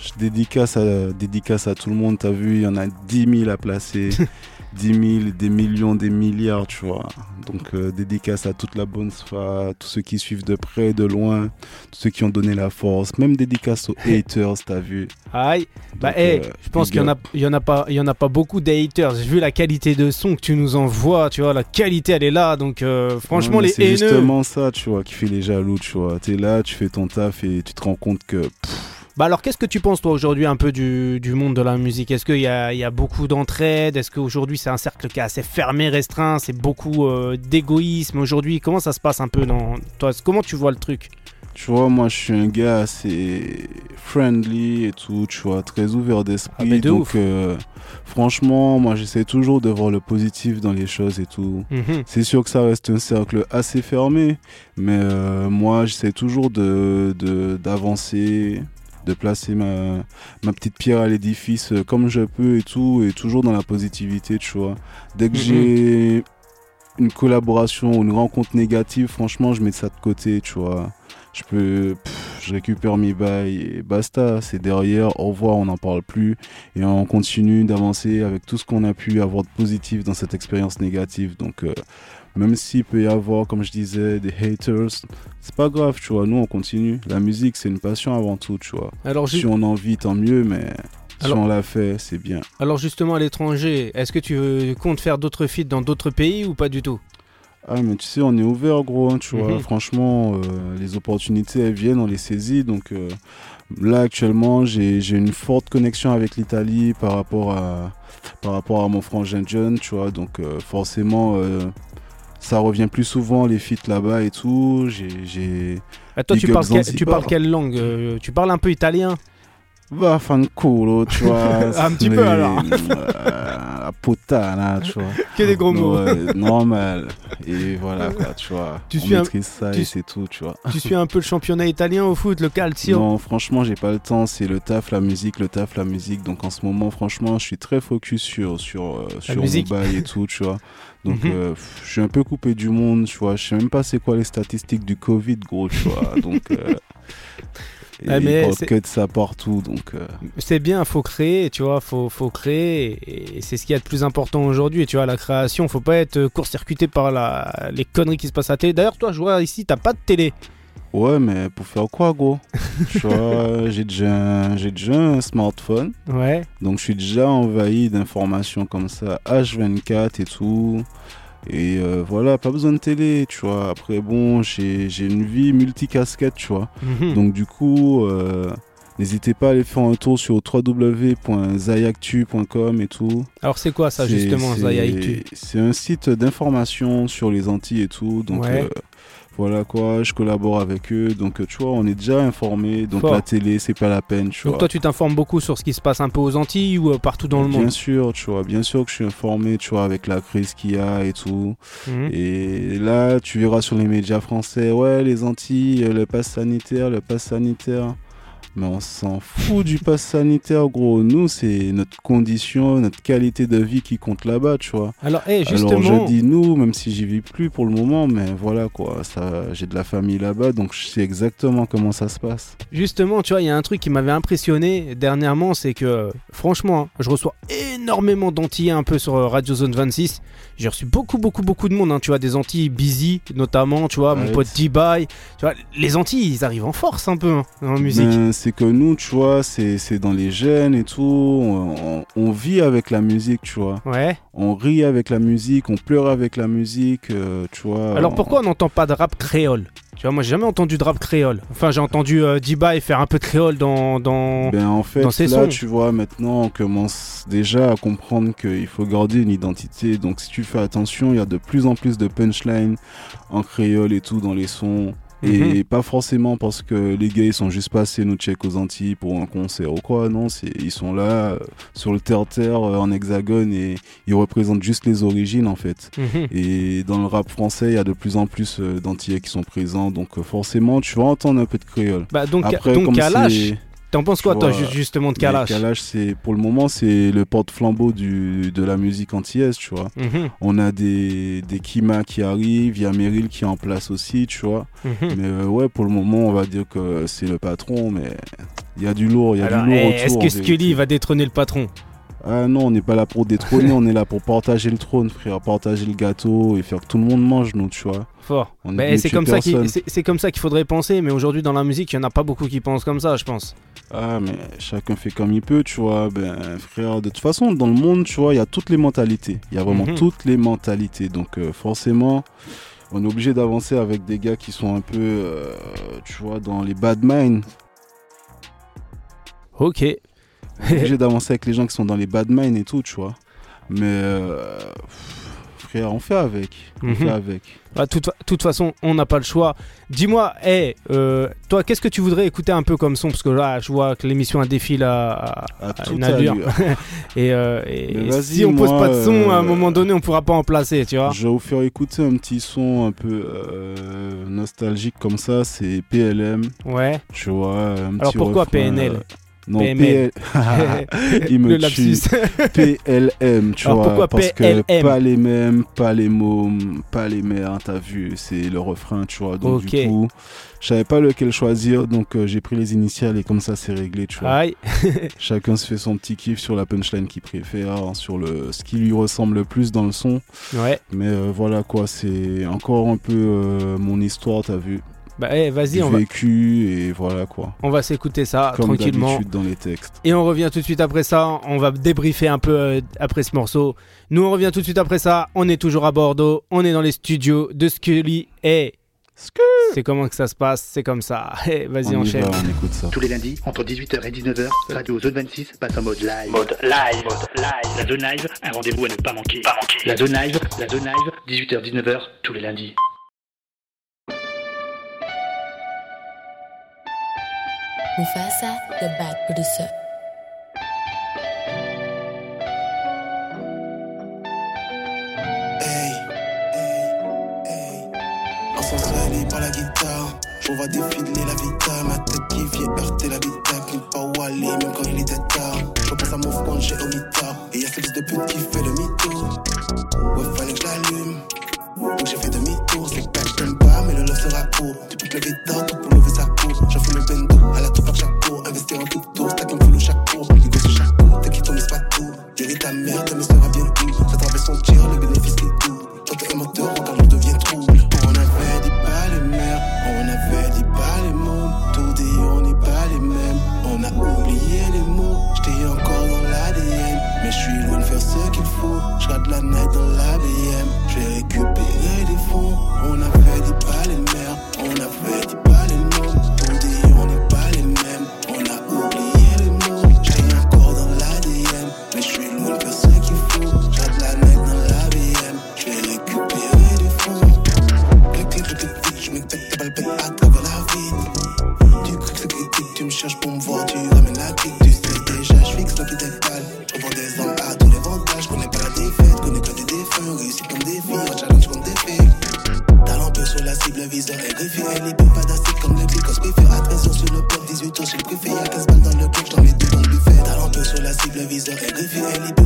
[SPEAKER 3] je dédicace à, dédicace à tout le monde. T'as vu, il y en a 10 000 à placer. 10 000, des millions, des milliards, tu vois. Donc, euh, dédicace à toute la bonne sphère, tous ceux qui suivent de près, de loin, tous ceux qui ont donné la force, même dédicace aux haters, t'as vu.
[SPEAKER 2] Aïe. Bah, hey,
[SPEAKER 3] euh,
[SPEAKER 2] je pense qu'il y en a,
[SPEAKER 3] up.
[SPEAKER 2] il y en a pas, il y en a pas beaucoup d'haters. J'ai vu la qualité de son que tu nous envoies, tu vois, la qualité elle est là. Donc euh, franchement, les
[SPEAKER 3] C'est
[SPEAKER 2] haineux.
[SPEAKER 3] justement ça, tu vois, qui fait les jaloux, tu vois. T'es là, tu fais ton taf et tu te rends compte que. pff,
[SPEAKER 2] Bah alors, qu'est-ce que tu penses toi aujourd'hui un peu du, du monde de la musique? Est-ce qu'il y y a beaucoup d'entraide? Est-ce qu'aujourd'hui c'est un cercle qui est assez fermé, restreint? C'est beaucoup euh, d'égoïsme aujourd'hui? Comment ça se passe un peu dans toi Comment tu vois le truc?
[SPEAKER 3] Tu vois, moi, je suis un gars assez friendly et tout, tu vois, très ouvert d'esprit.
[SPEAKER 2] Ah, de
[SPEAKER 3] donc, euh, franchement, moi, j'essaie toujours de voir le positif dans les choses et tout.
[SPEAKER 2] Mhm.
[SPEAKER 3] C'est sûr que ça reste un cercle assez fermé, mais euh, moi, j'essaie toujours de de- d'avancer, de, placer ma, ma petite pierre à l'édifice euh, comme je peux et tout, et toujours dans la positivité, tu vois. Dès que j'ai une collaboration ou une rencontre négative, franchement, je mets ça de côté, tu vois. Je peux, pff, je récupère mes bails et basta, c'est derrière, au revoir, on n'en parle plus et on continue d'avancer avec tout ce qu'on a pu avoir de positif dans cette expérience négative. Donc, euh, même s'il peut y avoir, comme je disais, des haters, c'est pas grave, tu vois. Nous, on continue. La musique, c'est une passion avant tout, tu vois.
[SPEAKER 2] alors,
[SPEAKER 3] Si on en vit, tant mieux, mais si on l'a fait, c'est bien.
[SPEAKER 2] alors justement à l'étranger, est-ce que tu comptes faire d'autres feats dans d'autres pays ou pas du tout?
[SPEAKER 3] Ah, mais tu sais, on est ouvert, gros, hein, tu vois.
[SPEAKER 2] Mhm.
[SPEAKER 3] Franchement, euh, les opportunités, elles viennent, on les saisit. Donc euh, là, actuellement, j'ai une forte connexion avec l'Italie par rapport à par rapport à mon frangin John, tu vois. Donc euh, forcément, ça revient plus souvent, les feats là-bas et tout. J'ai...
[SPEAKER 2] Toi, tu parles quelle langue Euh, Tu parles un peu italien?
[SPEAKER 3] Va fan culo, tu vois.
[SPEAKER 2] Un petit peu, alors.
[SPEAKER 3] euh, la puttana, tu vois.
[SPEAKER 2] Que des gros mots.
[SPEAKER 3] Normal. Et voilà, quoi, tu vois.
[SPEAKER 2] Tu
[SPEAKER 3] on
[SPEAKER 2] suis un-
[SPEAKER 3] maîtrise ça
[SPEAKER 2] tu-
[SPEAKER 3] et c'est tout, tu vois.
[SPEAKER 2] tu suis un peu le championnat italien au foot, le calcio
[SPEAKER 3] Non, franchement, j'ai pas le temps. C'est le taf, la musique, le taf, la musique. Donc en ce moment, franchement, je suis très focus sur sur euh, sur et tout, tu vois. Donc
[SPEAKER 2] Mhm.
[SPEAKER 3] euh, je suis un peu coupé du monde, tu vois. Je sais même pas c'est quoi les statistiques du Covid, gros, tu vois. Donc euh, et
[SPEAKER 2] Ah, mais
[SPEAKER 3] il que de ça partout, donc. euh,
[SPEAKER 2] C'est bien, faut créer, tu vois, faut, faut créer, et c'est ce qu'il y a de plus important aujourd'hui, tu vois, la création, faut pas être court-circuité par la, les conneries qui se passent à la télé. D'ailleurs, toi, je vois ici, t'as pas de télé.
[SPEAKER 3] Ouais, mais pour faire quoi, gros? J'ai déjà, j'ai déjà un smartphone,
[SPEAKER 2] Ouais.
[SPEAKER 3] donc je suis déjà envahi d'informations comme ça, H24 et tout. Et euh, voilà, pas besoin de télé, tu vois. Après, bon, j'ai une vie multicasquette, tu vois.
[SPEAKER 2] Mhm.
[SPEAKER 3] Donc, du coup, euh, n'hésitez pas à aller faire un tour sur www.zayactu.com et tout.
[SPEAKER 2] Alors, c'est quoi ça, justement,
[SPEAKER 3] c'est-
[SPEAKER 2] Zaya Ictu
[SPEAKER 3] C'est un site d'information sur les Antilles et tout. Donc,
[SPEAKER 2] Ouais.
[SPEAKER 3] euh, voilà quoi, je collabore avec eux. Donc, euh, tu vois, on est déjà informés. Donc,
[SPEAKER 2] Fort.
[SPEAKER 3] la télé, c'est pas la peine, tu
[SPEAKER 2] Donc,
[SPEAKER 3] vois.
[SPEAKER 2] toi, tu t'informes beaucoup sur ce qui se passe un peu aux Antilles ou euh, partout dans le
[SPEAKER 3] bien
[SPEAKER 2] monde
[SPEAKER 3] sûr, tu vois, bien sûr que je suis informé, tu vois, avec la crise qu'il y a et tout.
[SPEAKER 2] Mhm.
[SPEAKER 3] Et là, tu verras sur les médias français, ouais, les Antilles, le pass sanitaire, le pass sanitaire. Mais on s'en fout du pass sanitaire, gros. Nous, c'est notre condition, notre qualité de vie qui compte là-bas, tu vois.
[SPEAKER 2] Alors, eh,
[SPEAKER 3] Alors
[SPEAKER 2] justement,
[SPEAKER 3] je dis nous, même si j'y vis plus pour le moment, mais voilà quoi, ça, j'ai de la famille là-bas, donc je sais exactement comment ça se passe.
[SPEAKER 2] justement, tu vois, il y a un truc qui m'avait impressionné dernièrement, c'est que, franchement, hein, je reçois énormément d'Antillais un peu sur euh, Radio Zone 26. J'ai reçu beaucoup, beaucoup, beaucoup de monde, hein, tu vois, des Antilles busy, notamment, tu vois, mon pote D-Bye. Tu vois, les Antilles, ils arrivent en force un peu hein, en musique.
[SPEAKER 3] Ben, c'est que nous, tu vois, c'est, c'est dans les gènes et tout, on, vit avec la musique, tu vois.
[SPEAKER 2] Ouais.
[SPEAKER 3] On rit avec la musique, on pleure avec la musique, euh, tu vois.
[SPEAKER 2] Alors
[SPEAKER 3] on-
[SPEAKER 2] pourquoi on n'entend pas de rap créole? Tu vois, moi j'ai jamais entendu de rap créole. Enfin, j'ai entendu euh, D-Bye faire un peu de créole dans. dans...
[SPEAKER 3] Ben en fait,
[SPEAKER 2] dans ses
[SPEAKER 3] là,
[SPEAKER 2] sons.
[SPEAKER 3] tu vois, maintenant, on commence déjà à comprendre qu'il faut garder une identité. Donc, si tu fais attention, il y a de plus en plus de punchlines en créole et tout dans les sons. Et
[SPEAKER 2] Mhm.
[SPEAKER 3] pas forcément parce que les gars ils sont juste passés nous check aux Antilles pour un concert ou quoi. Non, ils sont là euh, sur le terre-terre euh, en hexagone et ils représentent juste les origines en fait.
[SPEAKER 2] Mhm.
[SPEAKER 3] Et dans le rap français, il y a de plus en plus euh, d'Antillais qui sont présents. Donc, forcément, tu vas entendre un peu de créole.
[SPEAKER 2] Bah donc,
[SPEAKER 3] Après,
[SPEAKER 2] donc
[SPEAKER 3] comme
[SPEAKER 2] Kalash, t'en penses quoi toi justement de Kalash
[SPEAKER 3] Kalash, c'est pour le moment, c'est le porte-flambeau du de la musique antillaise, tu vois.
[SPEAKER 2] Mhm,
[SPEAKER 3] On a des des Kima qui arrivent, il y a Meryl qui est en place aussi, tu vois.
[SPEAKER 2] mhm.
[SPEAKER 3] Mais euh, ouais, pour le moment, on va dire que c'est le patron, mais il y a du lourd, il y a
[SPEAKER 2] Alors,
[SPEAKER 3] du lourd
[SPEAKER 2] eh, est-ce que. Scully va détrôner le patron?
[SPEAKER 3] Ah non, on n'est pas là pour détrôner, on est là pour partager le trône, frère, partager le gâteau et faire que tout le monde mange, nous, tu vois.
[SPEAKER 2] Fort. Bah, c'est comme ça qu'il comme ça faudrait penser, mais aujourd'hui dans la musique, il y en a pas beaucoup qui pensent comme ça, je pense.
[SPEAKER 3] Ah, mais chacun fait comme il peut, tu vois. Ben, frère, de toute façon, dans le monde, tu vois, il y a toutes les mentalités. Il y a vraiment
[SPEAKER 2] Mhm.
[SPEAKER 3] toutes les mentalités. Donc, euh, forcément, on est obligé d'avancer avec des gars qui sont un peu, euh, tu vois, dans les bad minds.
[SPEAKER 2] Ok.
[SPEAKER 3] On est obligé d'avancer avec les gens qui sont dans les bad minds et tout, tu vois. Mais, euh, pff, frère, on fait avec. On
[SPEAKER 2] Mhm.
[SPEAKER 3] fait avec.
[SPEAKER 2] Bah, toute, fa- toute façon, on n'a pas le choix. Dis-moi, hey, euh, toi, qu'est-ce que tu voudrais écouter un peu comme son? Parce que là, je vois que l'émission a défile à, à-
[SPEAKER 3] À
[SPEAKER 2] à
[SPEAKER 3] tout
[SPEAKER 2] une allure. Et, euh, et si on pose
[SPEAKER 3] moi,
[SPEAKER 2] pas de son, à un
[SPEAKER 3] euh,
[SPEAKER 2] moment donné, on pourra pas en placer, tu vois.
[SPEAKER 3] Je vais vous faire écouter un petit son un peu nostalgique comme ça. C'est PLM.
[SPEAKER 2] Ouais.
[SPEAKER 3] Tu vois, un
[SPEAKER 2] Alors
[SPEAKER 3] petit
[SPEAKER 2] pourquoi
[SPEAKER 3] refrain,
[SPEAKER 2] PNL
[SPEAKER 3] Non,
[SPEAKER 2] PML.
[SPEAKER 3] PL... Il me
[SPEAKER 2] le
[SPEAKER 3] tue. PLM, tu
[SPEAKER 2] Alors
[SPEAKER 3] vois,
[SPEAKER 2] pourquoi
[SPEAKER 3] parce
[SPEAKER 2] PLM?
[SPEAKER 3] que pas les mêmes, pas les mômes, pas les mères, t'as vu, c'est le refrain, tu vois. Donc du coup, je savais pas lequel choisir, donc euh, j'ai pris les initiales et comme ça c'est réglé, tu vois.
[SPEAKER 2] Aïe.
[SPEAKER 3] Chacun se fait son petit kiff sur la punchline qu'il préfère, hein, sur le ce qui lui ressemble le plus dans le son.
[SPEAKER 2] Ouais.
[SPEAKER 3] Mais euh, voilà quoi, c'est encore un peu euh, mon histoire, t'as vu,
[SPEAKER 2] Bah, eh, vas-y, on va,
[SPEAKER 3] vécu et voilà quoi.
[SPEAKER 2] on va s'écouter ça
[SPEAKER 3] Comme
[SPEAKER 2] tranquillement.
[SPEAKER 3] d'habitude dans les textes.
[SPEAKER 2] Et on revient tout de suite après ça. On va débriefer un peu euh, après ce morceau. Nous, on revient tout de suite après ça. On est toujours à Bordeaux. On est dans les studios de Scully. Et c'est comment que ça se passe? C'est comme ça. Eh, vas-y,
[SPEAKER 3] On
[SPEAKER 2] enchaîne.
[SPEAKER 3] va, on écoute ça.
[SPEAKER 1] Tous les lundis, entre 18h et 19h, Radio Zone 26 passe en mode live. Mode live. Mode live. La Zone Live, un rendez-vous à ne pas manquer. Pas manquer. La Zone Live, la Zone Live, 18h, 19h, tous les lundis.
[SPEAKER 8] Mufasa, the bad producer.
[SPEAKER 7] Hey, hey, hey. Ensorcelé par la guitare, je vois défiler la vita, ma tête qui vient heurter l'habitat, qui pas où aller, même quand il était tard. Je pense à mon front, j'ai au mitard, et y'a ce fils de pute qui fait le mytho. Ouais, fallait que If you ain't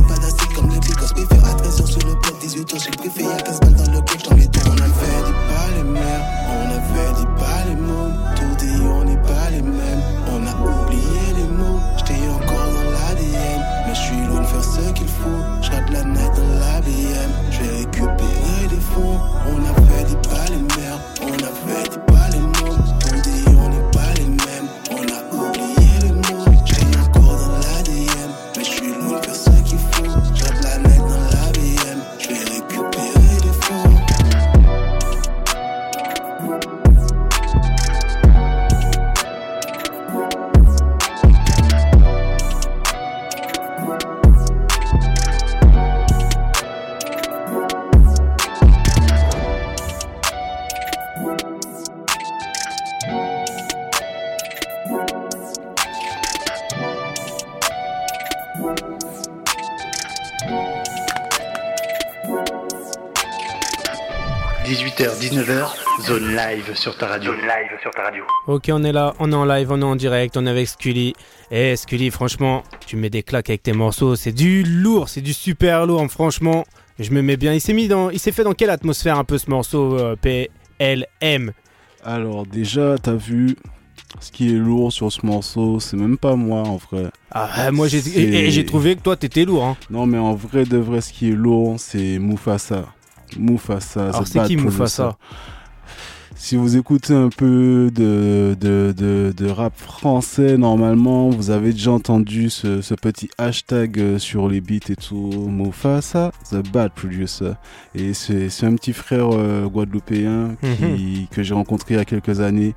[SPEAKER 7] sur ta
[SPEAKER 1] radio. Zone live sur ta radio.
[SPEAKER 2] Ok, on est là, on est en live, on est en direct, on est avec Scully. Eh, Scully, franchement, tu mets des claques avec tes morceaux, c'est du lourd, c'est du super lourd, franchement. Je me mets bien. Il s'est mis dans, il s'est fait dans quelle atmosphère un peu ce morceau euh, PLM
[SPEAKER 3] Alors déjà, t'as vu ce qui est lourd sur ce morceau, c'est même pas moi en vrai.
[SPEAKER 2] Ah, moi j'ai, et- et j'ai trouvé que toi t'étais lourd. Hein.
[SPEAKER 3] Non mais en vrai de vrai, ce qui est lourd, c'est Mufasa. Mufasa.
[SPEAKER 2] C'est qui. Mufasa?
[SPEAKER 3] Si vous écoutez un peu de, de, de, de rap français, normalement, vous avez déjà entendu ce, ce petit hashtag euh, sur les beats et tout. Mufasa, The Bad Producer. Et c'est c'est un petit frère euh, guadeloupéen qui, que j'ai rencontré il y a quelques années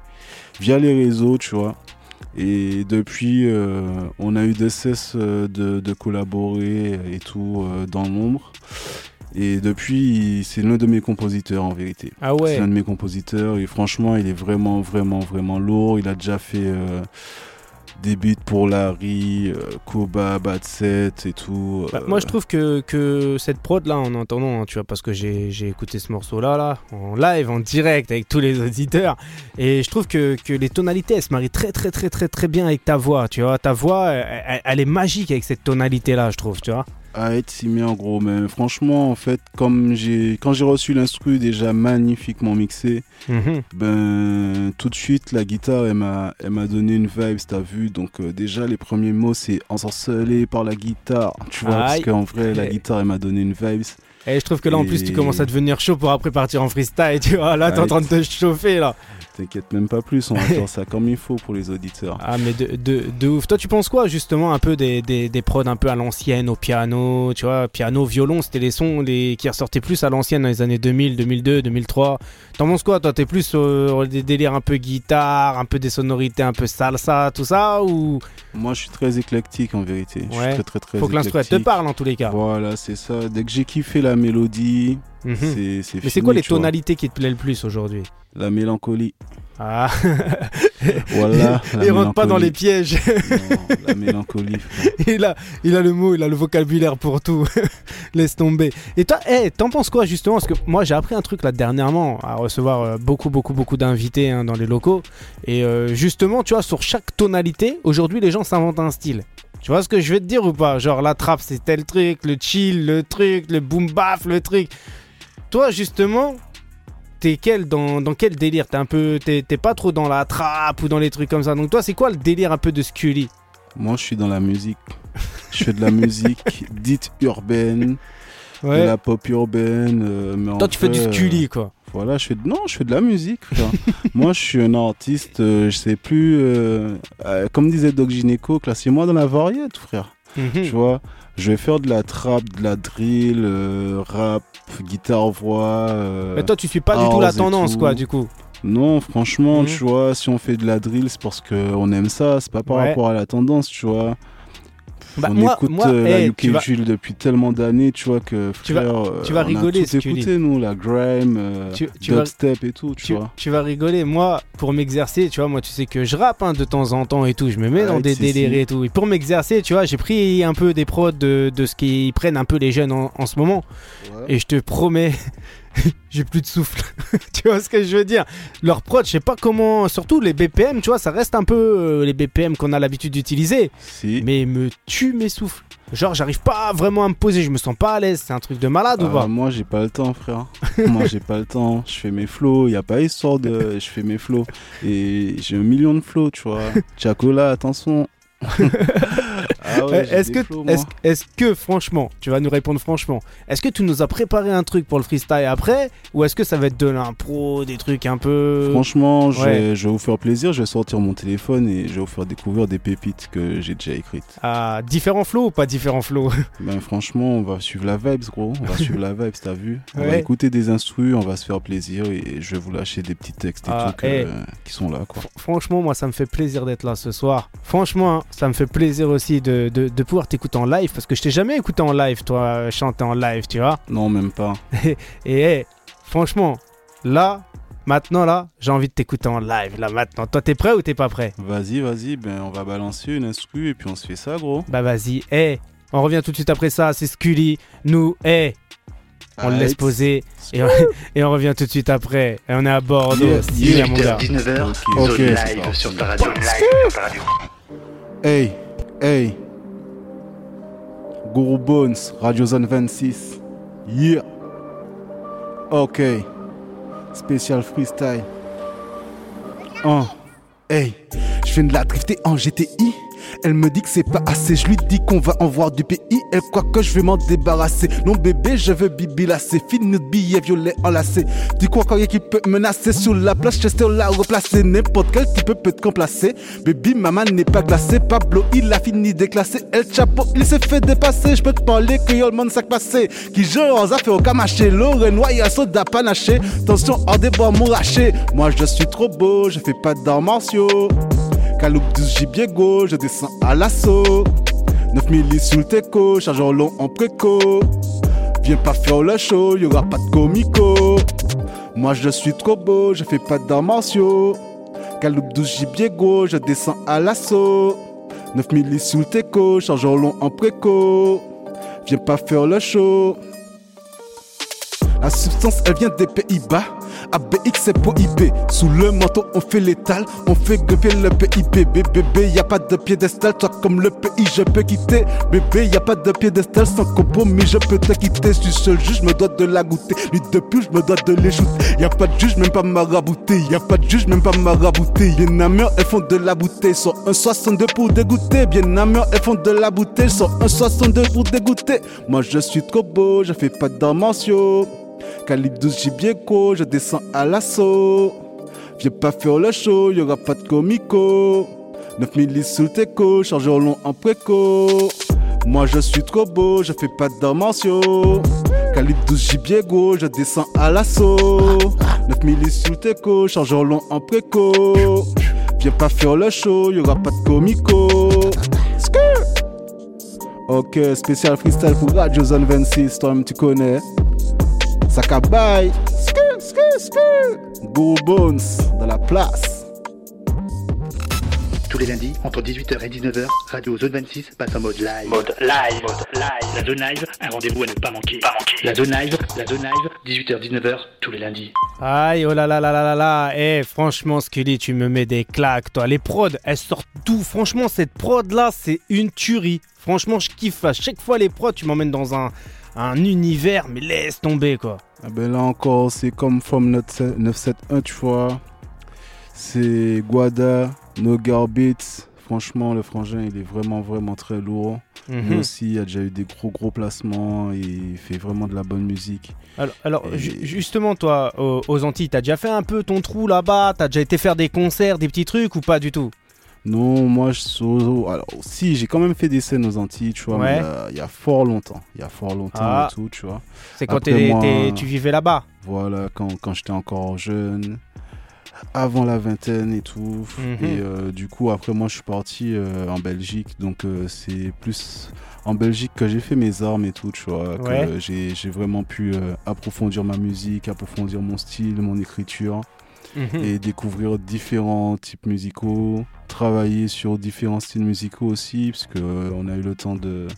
[SPEAKER 3] via les réseaux, tu vois. Et depuis, euh, on a eu de cesse euh, de, de collaborer et tout euh, dans l'ombre. Et depuis, c'est l'un de mes compositeurs en vérité.
[SPEAKER 2] Ah ouais.
[SPEAKER 3] C'est l'un de mes compositeurs et franchement, il est vraiment, vraiment, vraiment lourd. Il a déjà fait euh, des beats pour Larry, euh, Koba, Bad Set et tout.
[SPEAKER 2] Bah,
[SPEAKER 3] euh,
[SPEAKER 2] moi je trouve que, que cette prod là en entendant, hein, tu vois, parce que j'ai écouté ce morceau là, là, en live, en direct avec tous les auditeurs, et je trouve que, que les tonalités elles se marient très très très très très bien avec ta voix, tu vois. Ta voix elle est magique avec cette tonalité là, je trouve, tu vois.
[SPEAKER 3] À être si bien gros mais franchement en fait comme j'ai quand j'ai reçu l'instru déjà magnifiquement mixé
[SPEAKER 2] Mhm.
[SPEAKER 3] ben tout de suite la guitare elle m'a elle m'a donné une vibe t'as vu donc euh, déjà les premiers mots c'est ensorcelé par la guitare tu vois parce qu'en vrai la
[SPEAKER 2] Eh.
[SPEAKER 3] guitare elle m'a donné une vibe
[SPEAKER 2] Et je trouve que là en plus tu commences à devenir chaud pour après partir en freestyle, tu vois. Là t'es en train de te chauffer là.
[SPEAKER 3] T'inquiète même pas plus on va faire ça comme il faut pour les auditeurs.
[SPEAKER 2] Ah mais de, de, de ouf. Toi tu penses quoi justement un peu des, des, des prods un peu à l'ancienne au piano, tu vois, piano, violon, c'était les sons les, qui ressortaient plus à l'ancienne dans les années 2000, 2002, 2003. T'en penses quoi toi? T'es plus sur des délires un peu guitare, un peu des sonorités un peu salsa, tout ça ou?
[SPEAKER 3] Moi je suis très éclectique en vérité. Je
[SPEAKER 2] Ouais.
[SPEAKER 3] suis très très très
[SPEAKER 2] faut que l'instru elle te parle en tous les cas.
[SPEAKER 3] Voilà c'est ça. Dès que j'ai kiffé la mélodie
[SPEAKER 2] Mhm.
[SPEAKER 3] c'est c'est
[SPEAKER 2] Mais c'est quoi les
[SPEAKER 3] vois.
[SPEAKER 2] tonalités qui te plaisent le plus aujourd'hui?
[SPEAKER 3] La mélancolie
[SPEAKER 2] Ah,
[SPEAKER 3] voilà
[SPEAKER 2] il rentre pas dans les pièges.
[SPEAKER 3] Non, la mélancolie
[SPEAKER 2] il, a, il a le mot, il a le vocabulaire pour tout. Laisse tomber. Et toi, hey, t'en penses quoi justement? Parce que moi j'ai appris un truc là dernièrement à recevoir euh, beaucoup, beaucoup, beaucoup d'invités hein, dans les locaux. Et euh, justement, tu vois, sur chaque tonalité, aujourd'hui les gens s'inventent un style. Tu vois ce que je vais te dire ou pas? Genre la trappe c'est tel truc, le chill, le truc, le boom baf, le truc. Toi justement, t'es quel dans, dans quel délire? T'es un peu, t'es pas trop dans la trappe ou dans les trucs comme ça. Donc toi, c'est quoi le délire un peu de Scully?
[SPEAKER 3] Moi, je suis dans la musique. Je fais de la musique dite urbaine, de la pop urbaine. euh, mais
[SPEAKER 2] Toi, tu fais du
[SPEAKER 3] vrai,
[SPEAKER 2] Scully
[SPEAKER 3] euh,
[SPEAKER 2] quoi.
[SPEAKER 3] voilà, je fais de... non, je fais de la musique. moi, je suis un artiste. euh, je sais plus. euh, euh, comme disait Doc Gineco, classez-moi dans la variété, frère.
[SPEAKER 2] Mhm.
[SPEAKER 3] Tu vois, je vais faire de la trap, de la drill, euh, rap, guitare voix. euh,
[SPEAKER 2] Mais toi, tu suis pas du tout la tendance,
[SPEAKER 3] tout.
[SPEAKER 2] quoi, du coup.
[SPEAKER 3] Non, franchement,
[SPEAKER 2] Mhm.
[SPEAKER 3] tu vois, si on fait de la drill, c'est parce qu'on aime ça, c'est pas par
[SPEAKER 2] Ouais.
[SPEAKER 3] rapport à la tendance, tu vois.
[SPEAKER 2] Bah,
[SPEAKER 3] on
[SPEAKER 2] moi-
[SPEAKER 3] écoute
[SPEAKER 2] moi,
[SPEAKER 3] euh, la
[SPEAKER 2] hey,
[SPEAKER 3] UK
[SPEAKER 2] vas-
[SPEAKER 3] Jules depuis tellement d'années, tu vois, que
[SPEAKER 2] Tu vas-
[SPEAKER 3] euh,
[SPEAKER 2] tu vas
[SPEAKER 3] on
[SPEAKER 2] rigoler,
[SPEAKER 3] a tout
[SPEAKER 2] Scully.
[SPEAKER 3] écouté, nous, la grime, euh,
[SPEAKER 2] Tu- tu vas-
[SPEAKER 3] dubstep et tout, tu,
[SPEAKER 2] Tu,
[SPEAKER 3] vois.
[SPEAKER 2] tu vas rigoler. Moi, pour m'exercer, tu vois, moi, tu sais que je rappe hein, de temps en temps et tout. Je me mets dans des délires et tout. Et pour m'exercer, tu vois, j'ai pris un peu des prods de, de ce qu'ils prennent un peu les jeunes en, en ce moment. Et je te promets, j'ai plus de souffle. tu vois ce que je veux dire? Leur prod, je sais pas comment. Surtout les BPM, tu vois, ça reste un peu euh, les BPM qu'on a l'habitude d'utiliser.
[SPEAKER 3] Si.
[SPEAKER 2] Mais ils me tue mes souffles. Genre, j'arrive pas vraiment à me poser, je me sens pas à l'aise. C'est un truc de malade ou
[SPEAKER 3] Ah,
[SPEAKER 2] pas?
[SPEAKER 3] moi, j'ai pas le temps, frère. moi, j'ai pas le temps. Je fais mes flows. Il y a pas histoire de. Je fais mes flows. Et j'ai un million de flows, tu vois. Chacola, attention. ah ouais,
[SPEAKER 2] Euh, est-ce que, est-ce, est-ce que, franchement, tu vas nous répondre franchement, est-ce que tu nous as préparé un truc pour le freestyle après Ou est-ce que ça va être de l'impro, des trucs un peu.
[SPEAKER 3] Franchement, je,
[SPEAKER 2] ouais.
[SPEAKER 3] vais, je vais vous faire plaisir. Je vais sortir mon téléphone et je vais vous faire découvrir des pépites que j'ai déjà écrites.
[SPEAKER 2] Ah, différents flows ou pas différents flows
[SPEAKER 3] Ben franchement, on va suivre la vibes, gros. On va suivre la vibes, t'as vu? On va écouter des instrus, on va se faire plaisir et je vais vous lâcher des petits textes et
[SPEAKER 2] Ah,
[SPEAKER 3] tout que-
[SPEAKER 2] eh.
[SPEAKER 3] qui sont là, quoi.
[SPEAKER 2] Franchement, moi, ça me fait plaisir d'être là ce soir. Franchement, hein, ça me fait plaisir aussi de, de, de pouvoir t'écouter en live parce que je t'ai jamais écouté en live, toi, chanter en live, tu vois.
[SPEAKER 3] Non, même pas.
[SPEAKER 2] Et hey, franchement, là, maintenant, là, j'ai envie de t'écouter en live, là, maintenant. Toi, t'es prêt ou t'es pas prêt?
[SPEAKER 3] Vas-y, vas-y, ben on va balancer une instru et puis on se fait ça, gros.
[SPEAKER 2] Bah, vas-y, hey, on revient tout de suite après ça, c'est Scully. Nous, hey, On le laisse poser et on, et on revient tout de suite après. Et on est à Bordeaux.
[SPEAKER 3] Yes,
[SPEAKER 2] Yeah, mon
[SPEAKER 1] 18h,
[SPEAKER 2] gars.
[SPEAKER 1] 19h,
[SPEAKER 3] Ok.
[SPEAKER 1] zone
[SPEAKER 3] Ok.
[SPEAKER 1] live sur ta radio.
[SPEAKER 3] Hey, hey. Guru Bones, Radio Zone 26. Yeah. Ok. Spécial freestyle. Oh. Hey. Je viens de la drifter en GTI. Elle me dit que c'est pas assez, je lui dis qu'on va en voir du pays. Elle croit que je vais m'en débarrasser. Non bébé, je veux bibi lasser. Fini de billets violets enlacés. Tu crois qu'il y a qui peut menacer sur la place, Chester l'a replacé. N'importe quel qui peut te remplacer. Baby, maman n'est pas glacée. Pablo, il a fini déclassé. El Chapo, il s'est fait dépasser. Je peux te parler que y'a le monde sac passé. Qui joue aux affaires au camaché. Lorraine, noyé, soda panaché. Tension hors des bois mouraché. Moi, je suis trop beau, je fais pas d'arts martiaux. Caloup 12 gibier gauche, je descends à l'assaut. 9 milli sous le teco, chargeur long en préco. Viens pas faire le show, y'aura pas de comico. Moi je suis trop beau, je fais pas d'arts martiaux. Caloup 12 gibier gauche, je descends à l'assaut. 9 milli sous le teco, chargeur long en préco. Viens pas faire le show. La substance, elle vient des Pays-Bas. ABX, c'est prohibé. Sous le manteau, on fait l'étal. On fait grimper le PIB. Bébé, y a pas de piédestal. Toi, comme le pays, je peux quitter. Bébé, y a pas de piédestal. Sans compromis, je peux te quitter. Je suis seul juge, je me dois de la goûter. Lui de plus, je me dois de les shooter. Y a pas de juge, même pas marabouté. Y a pas de juge, même pas marabouté. Bien amère, elles font de la bouteille. Sur un 62 pour dégoûter. Bien amère, elles font de la bouteille. Sur un 62 pour dégoûter. Moi, je suis trop beau, je fais pas d'arts. Calibre 12 gibier co, je descends à l'assaut. Viens pas faire le show, y'aura pas de comico. 9 milli sous le teco, chargeur long en préco. Moi je suis trop beau, je fais pas d'arts martiaux. Calibre 12 gibier go, je descends à l'assaut. 9 milli sous teco, chargeur long en préco. Viens pas faire le show, y'aura pas de comico. Ok, spécial freestyle pour Radio Zone 26, toi-même tu connais. Sakabai, skrr, skrr, skrr. Go Bones, dans la place.
[SPEAKER 1] Tous les lundis, entre 18h et 19h, Radio Zone 26 passe en mode live. Mode live, mode live. La Zone Live, un rendez-vous à ne pas manquer. Pas manquer. La Zone Live, la Zone Live, 18h, 19h, tous les lundis.
[SPEAKER 2] Aïe, oh là là là là là là. Eh, franchement, Scully, tu me mets des claques, toi. Les prods, elles sortent d'où? Franchement, cette prod là, c'est une tuerie. Franchement, je kiffe. À chaque fois, les prods, tu m'emmènes dans un, un univers, mais laisse tomber, quoi.
[SPEAKER 3] Ah ben là encore, c'est comme From 971, tu vois. C'est Guada, No Beats. Franchement, le frangin, il est vraiment, vraiment très lourd. Lui
[SPEAKER 2] Mhm.
[SPEAKER 3] aussi, il a déjà eu des gros, gros placements. Et il fait vraiment de la bonne musique.
[SPEAKER 2] Alors, alors,
[SPEAKER 3] Et-
[SPEAKER 2] ju- justement, toi, aux, aux Antilles, t'as déjà fait un peu ton trou là-bas? T'as déjà été faire des concerts, des petits trucs ou pas du tout?
[SPEAKER 3] Non, moi, je. Alors, si, j'ai quand même fait des scènes aux Antilles, tu vois.
[SPEAKER 2] Ouais.
[SPEAKER 3] mais il y a- il y, a fort longtemps. Il y a fort longtemps
[SPEAKER 2] Ah.
[SPEAKER 3] et tout, tu vois.
[SPEAKER 2] C'est quand
[SPEAKER 3] Après, moi-
[SPEAKER 2] tu vivais là-bas
[SPEAKER 3] Voilà, quand, quand j'étais encore jeune, avant la vingtaine et tout.
[SPEAKER 2] Mhm.
[SPEAKER 3] Et euh, du coup, après, moi, je suis parti euh, en Belgique. Donc, euh, c'est plus en Belgique que j'ai fait mes armes et tout, tu vois.
[SPEAKER 2] Ouais.
[SPEAKER 3] j'ai j'ai vraiment pu euh, approfondir ma musique, approfondir mon style, mon écriture
[SPEAKER 2] Mhm.
[SPEAKER 3] et découvrir différents types musicaux, travailler sur différents styles musicaux aussi, parce que euh, a eu le temps de,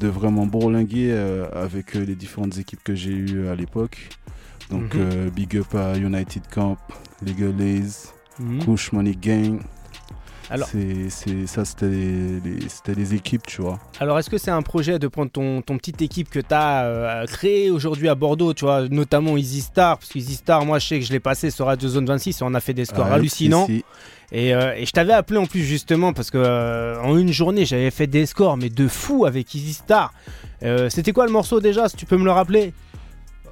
[SPEAKER 3] de vraiment bourlinguer euh, avec euh, les différentes équipes que j'ai eues à l'époque. Donc
[SPEAKER 2] Mhm.
[SPEAKER 3] euh, big up à United Camp, Legal Lays,
[SPEAKER 2] Mhm.
[SPEAKER 3] Kush Money Gang.
[SPEAKER 2] Alors-
[SPEAKER 3] C'est- c'est- ça c'était les équipes, tu vois.
[SPEAKER 2] Alors, est-ce que c'est un projet de prendre ton, ton petite équipe que tu as créée aujourd'hui à Bordeaux, tu vois, notamment Easy Star Parce que Easy Star, moi, je sais que je l'ai passé sur Radio Zone 26 et on a fait des scores
[SPEAKER 3] Ah,
[SPEAKER 2] hallucinants.
[SPEAKER 3] si, si.
[SPEAKER 2] Et, euh, et je t'avais appelé en plus, justement, parce que euh, en une journée, j'avais fait des scores, mais de fou avec Easy Star. Euh, C'était quoi le morceau déjà, si tu peux me le rappeler?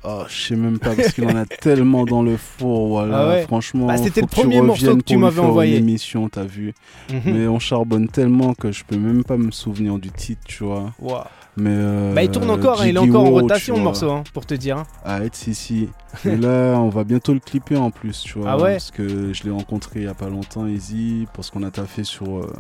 [SPEAKER 3] Oh, je sais même pas parce qu'il en a tellement dans le four, voilà.
[SPEAKER 2] Ah ouais
[SPEAKER 3] Franchement,
[SPEAKER 2] Bah, c'était le premier morceau que tu m'avais
[SPEAKER 3] faire une
[SPEAKER 2] envoyé.
[SPEAKER 3] émission, t'as vu.
[SPEAKER 2] Mhm.
[SPEAKER 3] Mais on charbonne tellement que je peux même pas me souvenir du titre, tu vois.
[SPEAKER 2] Wow.
[SPEAKER 3] Mais euh,
[SPEAKER 2] Bah, il tourne encore, hein, il est encore en rotation le morceau, hein, pour te dire. hein.
[SPEAKER 3] Ah, et si, si. Et là, on va bientôt le clipper en plus, tu vois.
[SPEAKER 2] Ah ouais
[SPEAKER 3] Parce que je l'ai rencontré il y a pas longtemps, Easy, parce qu'on a taffé sur. euh,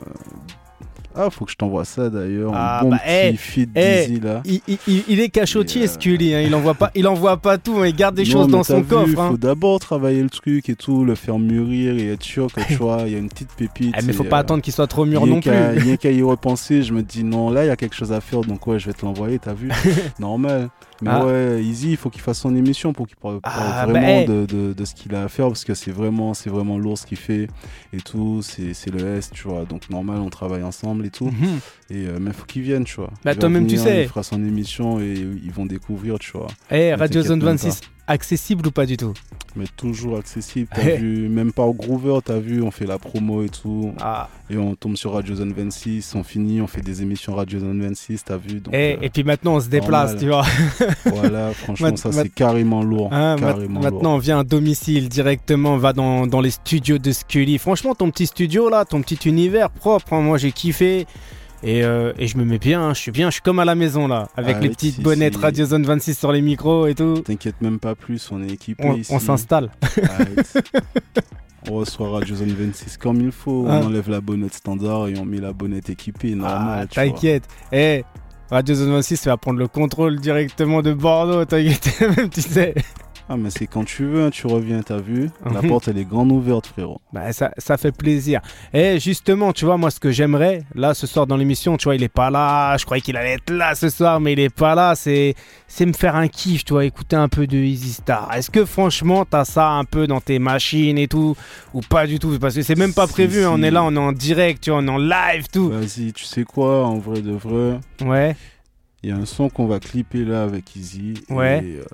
[SPEAKER 3] Ah, faut que je t'envoie ça d'ailleurs.
[SPEAKER 2] Ah,
[SPEAKER 3] bon
[SPEAKER 2] bah,
[SPEAKER 3] petit
[SPEAKER 2] eh,
[SPEAKER 3] feed
[SPEAKER 2] eh,
[SPEAKER 3] là.
[SPEAKER 2] Il, il- il- il est cachotier,
[SPEAKER 3] euh,
[SPEAKER 2] Scully. hein, Il envoie pas, il envoie pas tout. hein, Il garde des
[SPEAKER 3] Non,
[SPEAKER 2] choses dans son
[SPEAKER 3] vu,
[SPEAKER 2] coffre. hein.
[SPEAKER 3] Faut d'abord travailler le truc et tout, le faire mûrir et être sûr que tu vois, il y a une petite pépite.
[SPEAKER 2] Eh, mais faut pas
[SPEAKER 3] euh,
[SPEAKER 2] attendre qu'il soit trop mûr non plus.
[SPEAKER 3] Rien qu'à y repenser, je me dis non, là il y a quelque chose à faire, donc ouais, je vais te l'envoyer, t'as vu? Normal. Mais
[SPEAKER 2] Ah.
[SPEAKER 3] ouais, Easy, il faut qu'il fasse son émission pour qu'il parle,
[SPEAKER 2] Ah, bah,
[SPEAKER 3] vraiment
[SPEAKER 2] hey.
[SPEAKER 3] de, de- de ce qu'il a à faire parce que c'est vraiment, c'est vraiment lourd ce qu'il fait et tout. C'est le S, tu vois. Donc normal, on travaille ensemble et tout.
[SPEAKER 2] Mhm.
[SPEAKER 3] Et euh, mais faut qu'il vienne, tu vois.
[SPEAKER 2] Bah, toi-même, tu sais.
[SPEAKER 3] Il fera son émission et ils vont découvrir, tu vois.
[SPEAKER 2] Eh, Radio Zone
[SPEAKER 3] t'inquiète même
[SPEAKER 2] 26, accessible ou pas du tout
[SPEAKER 3] Mais toujours accessible. T'as vu, même par Groover, t'as vu, on fait la promo et tout.
[SPEAKER 2] Ah.
[SPEAKER 3] Et on tombe sur Radio Zone 26, on finit, on fait des émissions Radio Zone 26, t'as vu. Donc,
[SPEAKER 2] Eh,
[SPEAKER 3] euh,
[SPEAKER 2] et puis maintenant, on se déplace,
[SPEAKER 3] normal.
[SPEAKER 2] tu vois.
[SPEAKER 3] voilà, franchement, ça c'est carrément lourd.
[SPEAKER 2] Hein,
[SPEAKER 3] carrément
[SPEAKER 2] maintenant,
[SPEAKER 3] lourd.
[SPEAKER 2] on vient à domicile directement, on va dans, dans les studios de Scully. Franchement, ton petit studio là, ton petit univers propre, hein, moi j'ai kiffé. Et, euh, et je me mets bien, je suis bien, je suis comme à la maison là, avec
[SPEAKER 3] Ah
[SPEAKER 2] les
[SPEAKER 3] oui,
[SPEAKER 2] petites
[SPEAKER 3] si,
[SPEAKER 2] bonnettes
[SPEAKER 3] si.
[SPEAKER 2] Radio Zone 26 sur les micros et tout.
[SPEAKER 3] T'inquiète même pas plus, on est équipé
[SPEAKER 2] On,
[SPEAKER 3] ici.
[SPEAKER 2] on s'installe.
[SPEAKER 3] On reçoit Radio Zone 26 comme il faut.
[SPEAKER 2] Ah.
[SPEAKER 3] On enlève la bonnette standard et on met la bonnette équipée, normal.
[SPEAKER 2] Ah,
[SPEAKER 3] tu vois.
[SPEAKER 2] t'inquiète. Eh, Radio Zone 26 va prendre le contrôle directement de Bordeaux, t'inquiète, même tu sais.
[SPEAKER 3] Ah, mais c'est quand tu veux, hein, tu reviens, t'as vu La
[SPEAKER 2] Mhm.
[SPEAKER 3] porte elle est grande ouverte, frérot.
[SPEAKER 2] Bah, ça, ça fait plaisir. Et justement, tu vois, moi, ce que j'aimerais, là, ce soir dans l'émission, tu vois, il est pas là. Je croyais qu'il allait être là ce soir, mais il est pas là. C'est, c'est me faire un kiff, tu vois, écouter un peu de Easy Star. Est-ce que franchement, t'as ça un peu dans tes machines et tout, ou pas du tout? Parce que c'est même pas
[SPEAKER 3] Si,
[SPEAKER 2] prévu. hein, On est là, on est en direct, tu vois, on est en live, tout.
[SPEAKER 3] Vas-y, tu sais quoi, en vrai de vrai,
[SPEAKER 2] Ouais.
[SPEAKER 3] Il y a un son qu'on va clipper là avec Easy.
[SPEAKER 2] Ouais.
[SPEAKER 3] Et euh,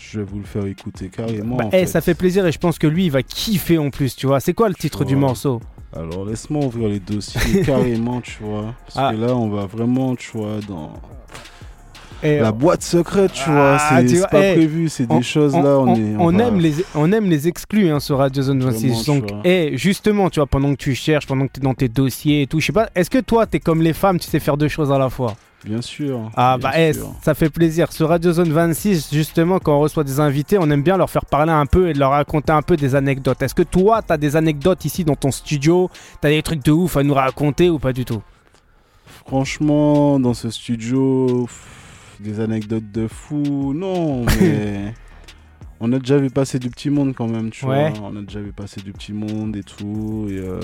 [SPEAKER 3] je vais vous le faire écouter carrément.
[SPEAKER 2] Bah,
[SPEAKER 3] en
[SPEAKER 2] eh,
[SPEAKER 3] fait.
[SPEAKER 2] ça fait plaisir et je pense que lui, il va kiffer en plus, tu vois. C'est quoi le titre du morceau?
[SPEAKER 3] Alors laisse-moi ouvrir les dossiers carrément, tu vois. Parce
[SPEAKER 2] Ah.
[SPEAKER 3] que là, on va vraiment, tu vois, dans
[SPEAKER 2] Eh,
[SPEAKER 3] la boîte secrète, tu
[SPEAKER 2] Ah,
[SPEAKER 3] vois. C'est
[SPEAKER 2] tu
[SPEAKER 3] c'est pas
[SPEAKER 2] eh,
[SPEAKER 3] prévu, c'est des choses là. On, est,
[SPEAKER 2] on
[SPEAKER 3] va-
[SPEAKER 2] aime les, on aime les exclus hein, sur Radio Zone 26.
[SPEAKER 3] Vraiment, tu
[SPEAKER 2] Donc, et justement, tu vois, pendant que tu cherches, pendant que tu es dans tes dossiers et tout, je sais pas, est-ce que toi, tu es comme les femmes, tu sais faire deux choses à la fois?
[SPEAKER 3] Bien sûr.
[SPEAKER 2] Ah,
[SPEAKER 3] bien
[SPEAKER 2] bah, eh,
[SPEAKER 3] sûr.
[SPEAKER 2] ça fait plaisir. Sur Radio Zone 26, justement, quand on reçoit des invités, on aime bien leur faire parler un peu et de leur raconter un peu des anecdotes. Est-ce que toi, tu as des anecdotes ici dans ton studio? Tu as des trucs de ouf à nous raconter ou pas du tout?
[SPEAKER 3] Franchement, dans ce studio, pff, des anecdotes de fou, non, mais on a déjà vu passer du petit monde quand même, tu
[SPEAKER 2] Ouais.
[SPEAKER 3] vois. On a déjà vu passer du petit monde et tout. Et euh,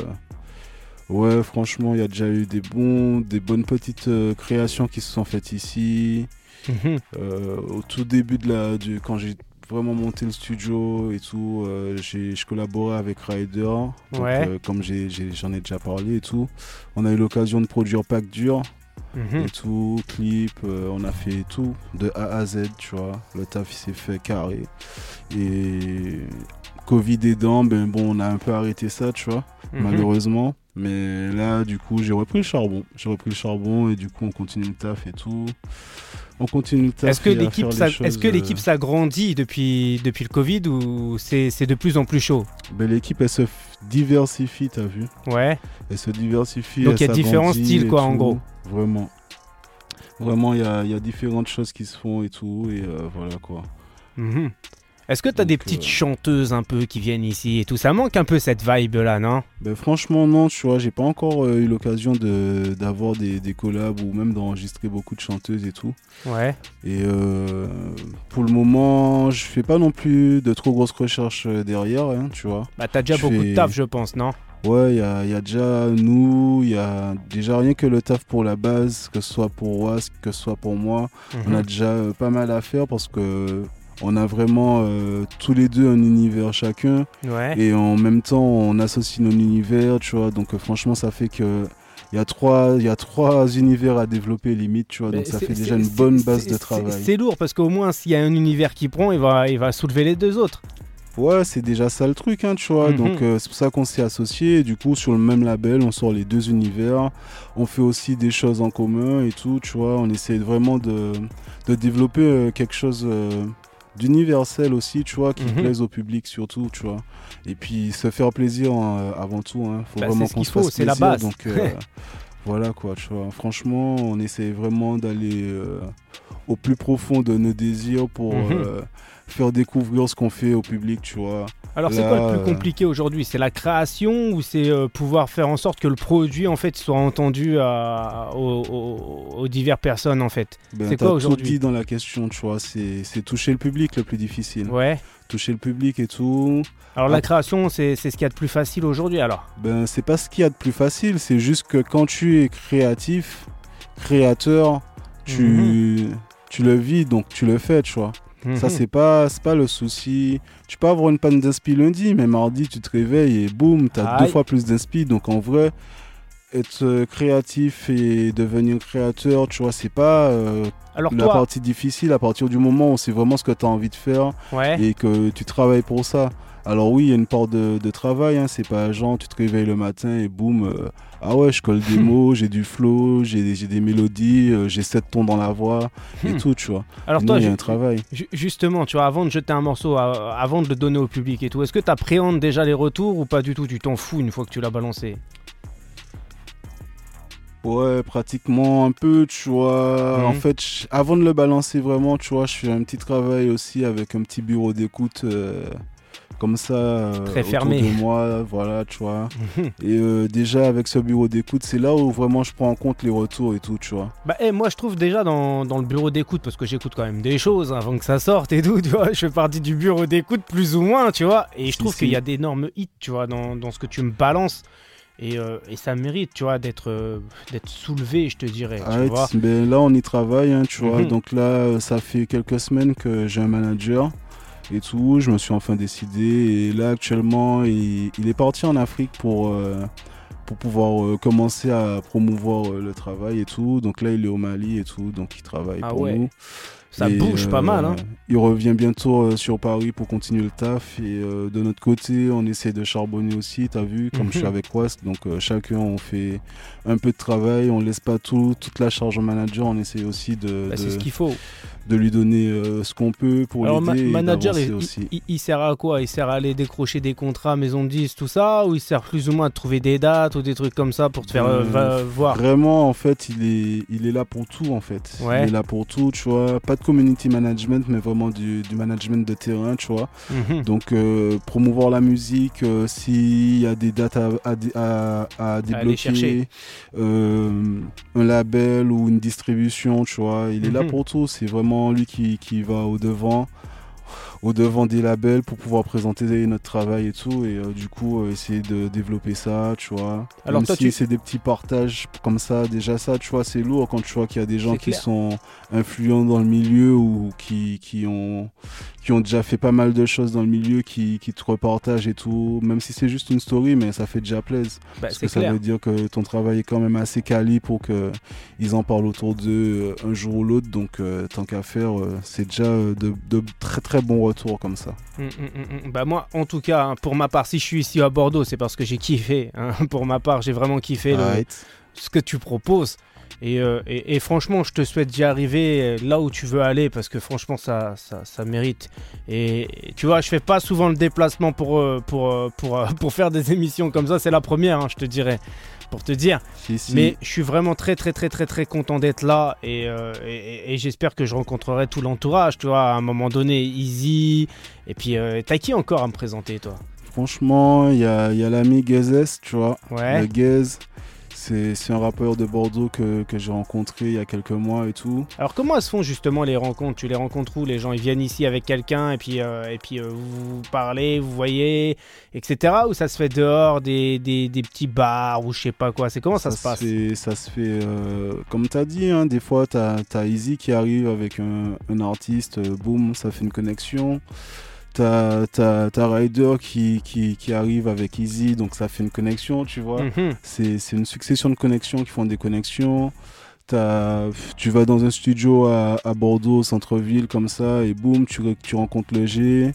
[SPEAKER 3] ouais, franchement, il y a déjà eu des bons, des bonnes petites euh, créations qui se sont faites ici.
[SPEAKER 2] Mhm.
[SPEAKER 3] Euh, au tout début de la, du, quand j'ai vraiment monté le studio et tout, euh, j'ai, je collaborais avec Ryder. Donc,
[SPEAKER 2] Ouais.
[SPEAKER 3] euh, comme j'en ai déjà parlé et tout. On a eu l'occasion de produire Pack Dur
[SPEAKER 2] Mhm.
[SPEAKER 3] et tout, clip, on a fait tout de A à Z, tu vois. Le taf il s'est fait carré. Et Covid aidant, ben bon, on a un peu arrêté ça, tu vois,
[SPEAKER 2] Mhm.
[SPEAKER 3] malheureusement. Mais là, du coup, j'ai repris le charbon. J'ai repris le charbon et du coup, on continue le taf et tout. On continue le taf.
[SPEAKER 2] Est-ce que l'équipe est-ce que
[SPEAKER 3] euh,
[SPEAKER 2] l'équipe s'agrandit depuis, depuis le Covid ou c'est c'est de plus en plus chaud?
[SPEAKER 3] Ben, L'équipe, elle se diversifie, t'as vu
[SPEAKER 2] Ouais.
[SPEAKER 3] Elle se diversifie.
[SPEAKER 2] Donc, il y a différents styles, quoi, en gros.
[SPEAKER 3] Vraiment. Vraiment, il y a, y a différentes choses qui se font et tout. Et euh, voilà quoi.
[SPEAKER 2] Mhm. Est-ce que tu as des petites
[SPEAKER 3] euh,
[SPEAKER 2] chanteuses un peu qui viennent ici et tout? Ça manque un peu cette vibe là, non?
[SPEAKER 3] Ben franchement non, tu vois, j'ai pas encore euh, eu l'occasion de d'avoir des, des collabs ou même d'enregistrer beaucoup de chanteuses et tout.
[SPEAKER 2] Ouais.
[SPEAKER 3] Et euh, pour le moment, je fais pas non plus de trop grosses recherches derrière, hein, tu vois.
[SPEAKER 2] Bah t'as déjà
[SPEAKER 3] Je
[SPEAKER 2] beaucoup de taf, je pense, non?
[SPEAKER 3] Ouais, il y a, y a déjà nous, il y a déjà rien que le taf pour la base, que ce soit pour Was, que ce soit pour moi. On
[SPEAKER 2] Mhm.
[SPEAKER 3] a déjà pas mal à faire parce que on a vraiment euh, tous les deux un univers chacun.
[SPEAKER 2] Ouais.
[SPEAKER 3] Et en même temps, on associe nos univers, tu vois. Donc, euh, franchement, ça fait que. Il y, a trois, il y a trois univers à développer, limite, tu vois. Donc, ça fait déjà une bonne base de travail.
[SPEAKER 2] C'est lourd parce qu'au moins s'il y a un univers qui prend, il va, il va soulever les deux autres.
[SPEAKER 3] Ouais, c'est déjà ça le truc, hein, tu vois.
[SPEAKER 2] Mhm.
[SPEAKER 3] Donc, euh, c'est pour ça qu'on s'est associés. Et du coup, sur le même label, on sort les deux univers. On fait aussi des choses en commun et tout, tu vois. On essaie vraiment de, de développer euh, quelque chose euh, d'universel aussi, tu vois, qui
[SPEAKER 2] Mhm.
[SPEAKER 3] plaise au public surtout, tu vois. Et puis, se faire plaisir hein, avant tout, hein. Faut
[SPEAKER 2] Bah,
[SPEAKER 3] vraiment qu'on se
[SPEAKER 2] faut,
[SPEAKER 3] fasse
[SPEAKER 2] c'est la
[SPEAKER 3] plaisir.
[SPEAKER 2] base.
[SPEAKER 3] Donc, euh, voilà, quoi, tu vois. Franchement, on essaie vraiment d'aller euh, au plus profond de nos désirs pour
[SPEAKER 2] Mhm.
[SPEAKER 3] euh, faire découvrir ce qu'on fait au public, tu vois.
[SPEAKER 2] Alors c'est quoi le plus
[SPEAKER 3] euh,
[SPEAKER 2] compliqué aujourd'hui? C'est la création ou c'est euh, pouvoir faire en sorte que le produit en fait soit entendu à- aux, aux- aux diverses personnes en fait?
[SPEAKER 3] Ben,
[SPEAKER 2] C'est quoi
[SPEAKER 3] tout
[SPEAKER 2] aujourd'hui?
[SPEAKER 3] dit dans la question, tu vois. C'est toucher le public le plus difficile.
[SPEAKER 2] Ouais.
[SPEAKER 3] Toucher le public et tout.
[SPEAKER 2] Alors la
[SPEAKER 3] Ah.
[SPEAKER 2] création c'est c'est ce qu'il y a de plus facile aujourd'hui alors?
[SPEAKER 3] Ben, c'est pas ce qu'il y a de plus facile. C'est juste que quand tu es créatif, créateur, tu.
[SPEAKER 2] Mhm.
[SPEAKER 3] tu le vis, donc tu le fais, tu vois. Ça,
[SPEAKER 2] Mhm.
[SPEAKER 3] c'est pas, pas le souci. Tu peux avoir une panne d'inspi lundi, mais mardi, tu te réveilles et boum, t'as
[SPEAKER 2] Aïe.
[SPEAKER 3] deux fois plus d'inspi. Donc, en vrai, être euh, créatif et devenir créateur, tu vois, c'est pas euh,
[SPEAKER 2] Alors
[SPEAKER 3] la
[SPEAKER 2] toi,
[SPEAKER 3] partie difficile à partir du moment où c'est vraiment ce que tu as envie de faire
[SPEAKER 2] ouais.
[SPEAKER 3] et que tu travailles pour ça. Alors oui, il y a une part de, de travail, hein, c'est pas genre tu te réveilles le matin et boum, euh, ah ouais, je colle des mots, j'ai du flow, j'ai des, mélodies, euh, j'ai sept tons dans la voix et
[SPEAKER 2] Hmm.
[SPEAKER 3] tout, tu vois.
[SPEAKER 2] Alors
[SPEAKER 3] Non,
[SPEAKER 2] toi,
[SPEAKER 3] il y a
[SPEAKER 2] ju-
[SPEAKER 3] un travail.
[SPEAKER 2] ju- justement, tu vois, avant de jeter un morceau, avant de le donner au public et tout, est-ce que tu appréhendes déjà les retours ou pas du tout? Tu t'en fous une fois que tu l'as balancé?
[SPEAKER 3] Ouais, pratiquement un peu, tu vois.
[SPEAKER 2] Mhm.
[SPEAKER 3] En fait, je- avant de le balancer vraiment, tu vois, je fais un petit travail aussi avec un petit bureau d'écoute euh, comme ça euh,
[SPEAKER 2] Très
[SPEAKER 3] autour
[SPEAKER 2] fermé.
[SPEAKER 3] de moi, voilà, tu vois.
[SPEAKER 2] Mhm.
[SPEAKER 3] Et euh, déjà avec ce bureau d'écoute, c'est là où vraiment je prends en compte les retours et tout, tu vois.
[SPEAKER 2] Bah, eh, moi, je trouve déjà dans, dans le bureau d'écoute, parce que j'écoute quand même des choses avant que ça sorte et tout, tu vois. Je fais partie du bureau d'écoute plus ou moins, tu vois. Et je trouve qu'il y a d'énormes hits, tu vois, dans, dans ce que tu me balances. Et, euh, et ça mérite, tu vois, d'être euh, d'être soulevé, je te dirais. tu
[SPEAKER 3] Arrête,
[SPEAKER 2] vois.
[SPEAKER 3] ben là on y travaille, hein, tu vois.
[SPEAKER 2] Mhm.
[SPEAKER 3] Donc là, ça fait quelques semaines que j'ai un manager et tout. Je me suis enfin décidé. Et là, actuellement, il, il est parti en Afrique pour, euh, pour pouvoir euh, commencer à promouvoir euh, le travail et tout. Donc là, il est au Mali et tout. Donc il travaille
[SPEAKER 2] Ah
[SPEAKER 3] pour
[SPEAKER 2] ouais.
[SPEAKER 3] nous.
[SPEAKER 2] Ça
[SPEAKER 3] Et,
[SPEAKER 2] bouge pas mal, hein.
[SPEAKER 3] Il revient bientôt sur Paris pour continuer le taf. Et de notre côté, on essaie de charbonner aussi, t'as vu, comme je suis
[SPEAKER 2] Mhm.
[SPEAKER 3] avec West. Donc chacun, on fait un peu de travail. On laisse pas tout, toute la charge au manager. On essaie aussi de,
[SPEAKER 2] Bah,
[SPEAKER 3] de,
[SPEAKER 2] c'est ce qu'il faut.
[SPEAKER 3] De lui donner euh, ce qu'on peut pour
[SPEAKER 2] Alors, ma-
[SPEAKER 3] l'aider. et
[SPEAKER 2] manager, il,
[SPEAKER 3] aussi.
[SPEAKER 2] il- il sert à quoi? Il sert à aller décrocher des contrats, maison de 10, tout ça Ou il sert plus ou moins à trouver des dates ou des trucs comme ça pour te faire euh,
[SPEAKER 3] Euh,
[SPEAKER 2] va- voir?
[SPEAKER 3] Vraiment, en fait, il est, il est là pour tout, en fait.
[SPEAKER 2] Ouais.
[SPEAKER 3] Il est là pour tout, tu vois. Pas de community management, mais vraiment du, du management de terrain, tu vois.
[SPEAKER 2] Mhm.
[SPEAKER 3] Donc, euh, promouvoir la musique, euh, s'il y a des dates à, à, dé- à, à débloquer, euh, un label ou une distribution, tu vois. Il est là
[SPEAKER 2] Mhm.
[SPEAKER 3] pour tout. C'est vraiment lui qui, qui va au devant au devant des labels pour pouvoir présenter notre travail et tout et euh, du coup euh, essayer de développer ça tu vois.
[SPEAKER 2] Alors
[SPEAKER 3] Même
[SPEAKER 2] toi,
[SPEAKER 3] si
[SPEAKER 2] tu-
[SPEAKER 3] c'est des petits partages comme ça déjà ça tu vois c'est lourd quand tu vois qu'il y a des gens qui sont influents dans le milieu ou qui, qui ont qui ont déjà fait pas mal de choses dans le milieu qui, qui te repartagent et tout même si c'est juste une story mais ça fait déjà plaisir
[SPEAKER 2] Bah,
[SPEAKER 3] parce que ça veut dire que ton travail est quand même assez quali pour que ils en parlent autour d'eux euh, un jour ou l'autre donc euh, tant qu'à faire euh, c'est déjà de, de très très bons retours comme ça
[SPEAKER 2] mm, mm, mm. Bah moi, en tout cas, hein, pour ma part, si je suis ici à Bordeaux, c'est parce que j'ai kiffé. hein. Pour ma part, j'ai vraiment kiffé le- ce que tu proposes. Et, euh, et- et franchement, je te souhaite d'y arriver euh, là où tu veux aller parce que franchement, ça, ça, ça mérite. Et, et tu vois, je fais pas souvent le déplacement pour, euh, pour, pour, pour faire des émissions comme ça. C'est la première, hein, je te dirais, pour te dire.
[SPEAKER 3] Si, si.
[SPEAKER 2] Mais je suis vraiment très très très très très content d'être là et, euh, j'espère que je rencontrerai tout l'entourage, tu vois, à un moment donné, Easy. Et puis, euh, t'as qui encore à me présenter, toi?
[SPEAKER 3] Franchement, il y a, y a l'ami Gazes, tu vois.
[SPEAKER 2] Ouais.
[SPEAKER 3] Le c'est un rappeur de Bordeaux que, que j'ai rencontré il y a quelques mois et tout.
[SPEAKER 2] Alors comment elles se font justement les rencontres? Tu les rencontres où? Les gens ils viennent ici avec quelqu'un et puis, euh, et puis euh, vous parlez, vous voyez, etc. Ou ça se fait dehors des, des, des petits bars ou je sais pas quoi? C'est comment ça, se passe?
[SPEAKER 3] fait, Ça se fait, euh, comme tu as dit, hein, des fois, tu as, Easy qui arrive avec un, un artiste, boum, ça fait une connexion. T'as as, Ryder qui, qui, qui arrive avec Easy, donc ça fait une connexion, tu vois.
[SPEAKER 2] Mhm.
[SPEAKER 3] C'est c'est une succession de connexions qui font des connexions. Tu vas dans un studio à, à Bordeaux, au centre-ville, comme ça, et boum, tu, tu rencontres le G.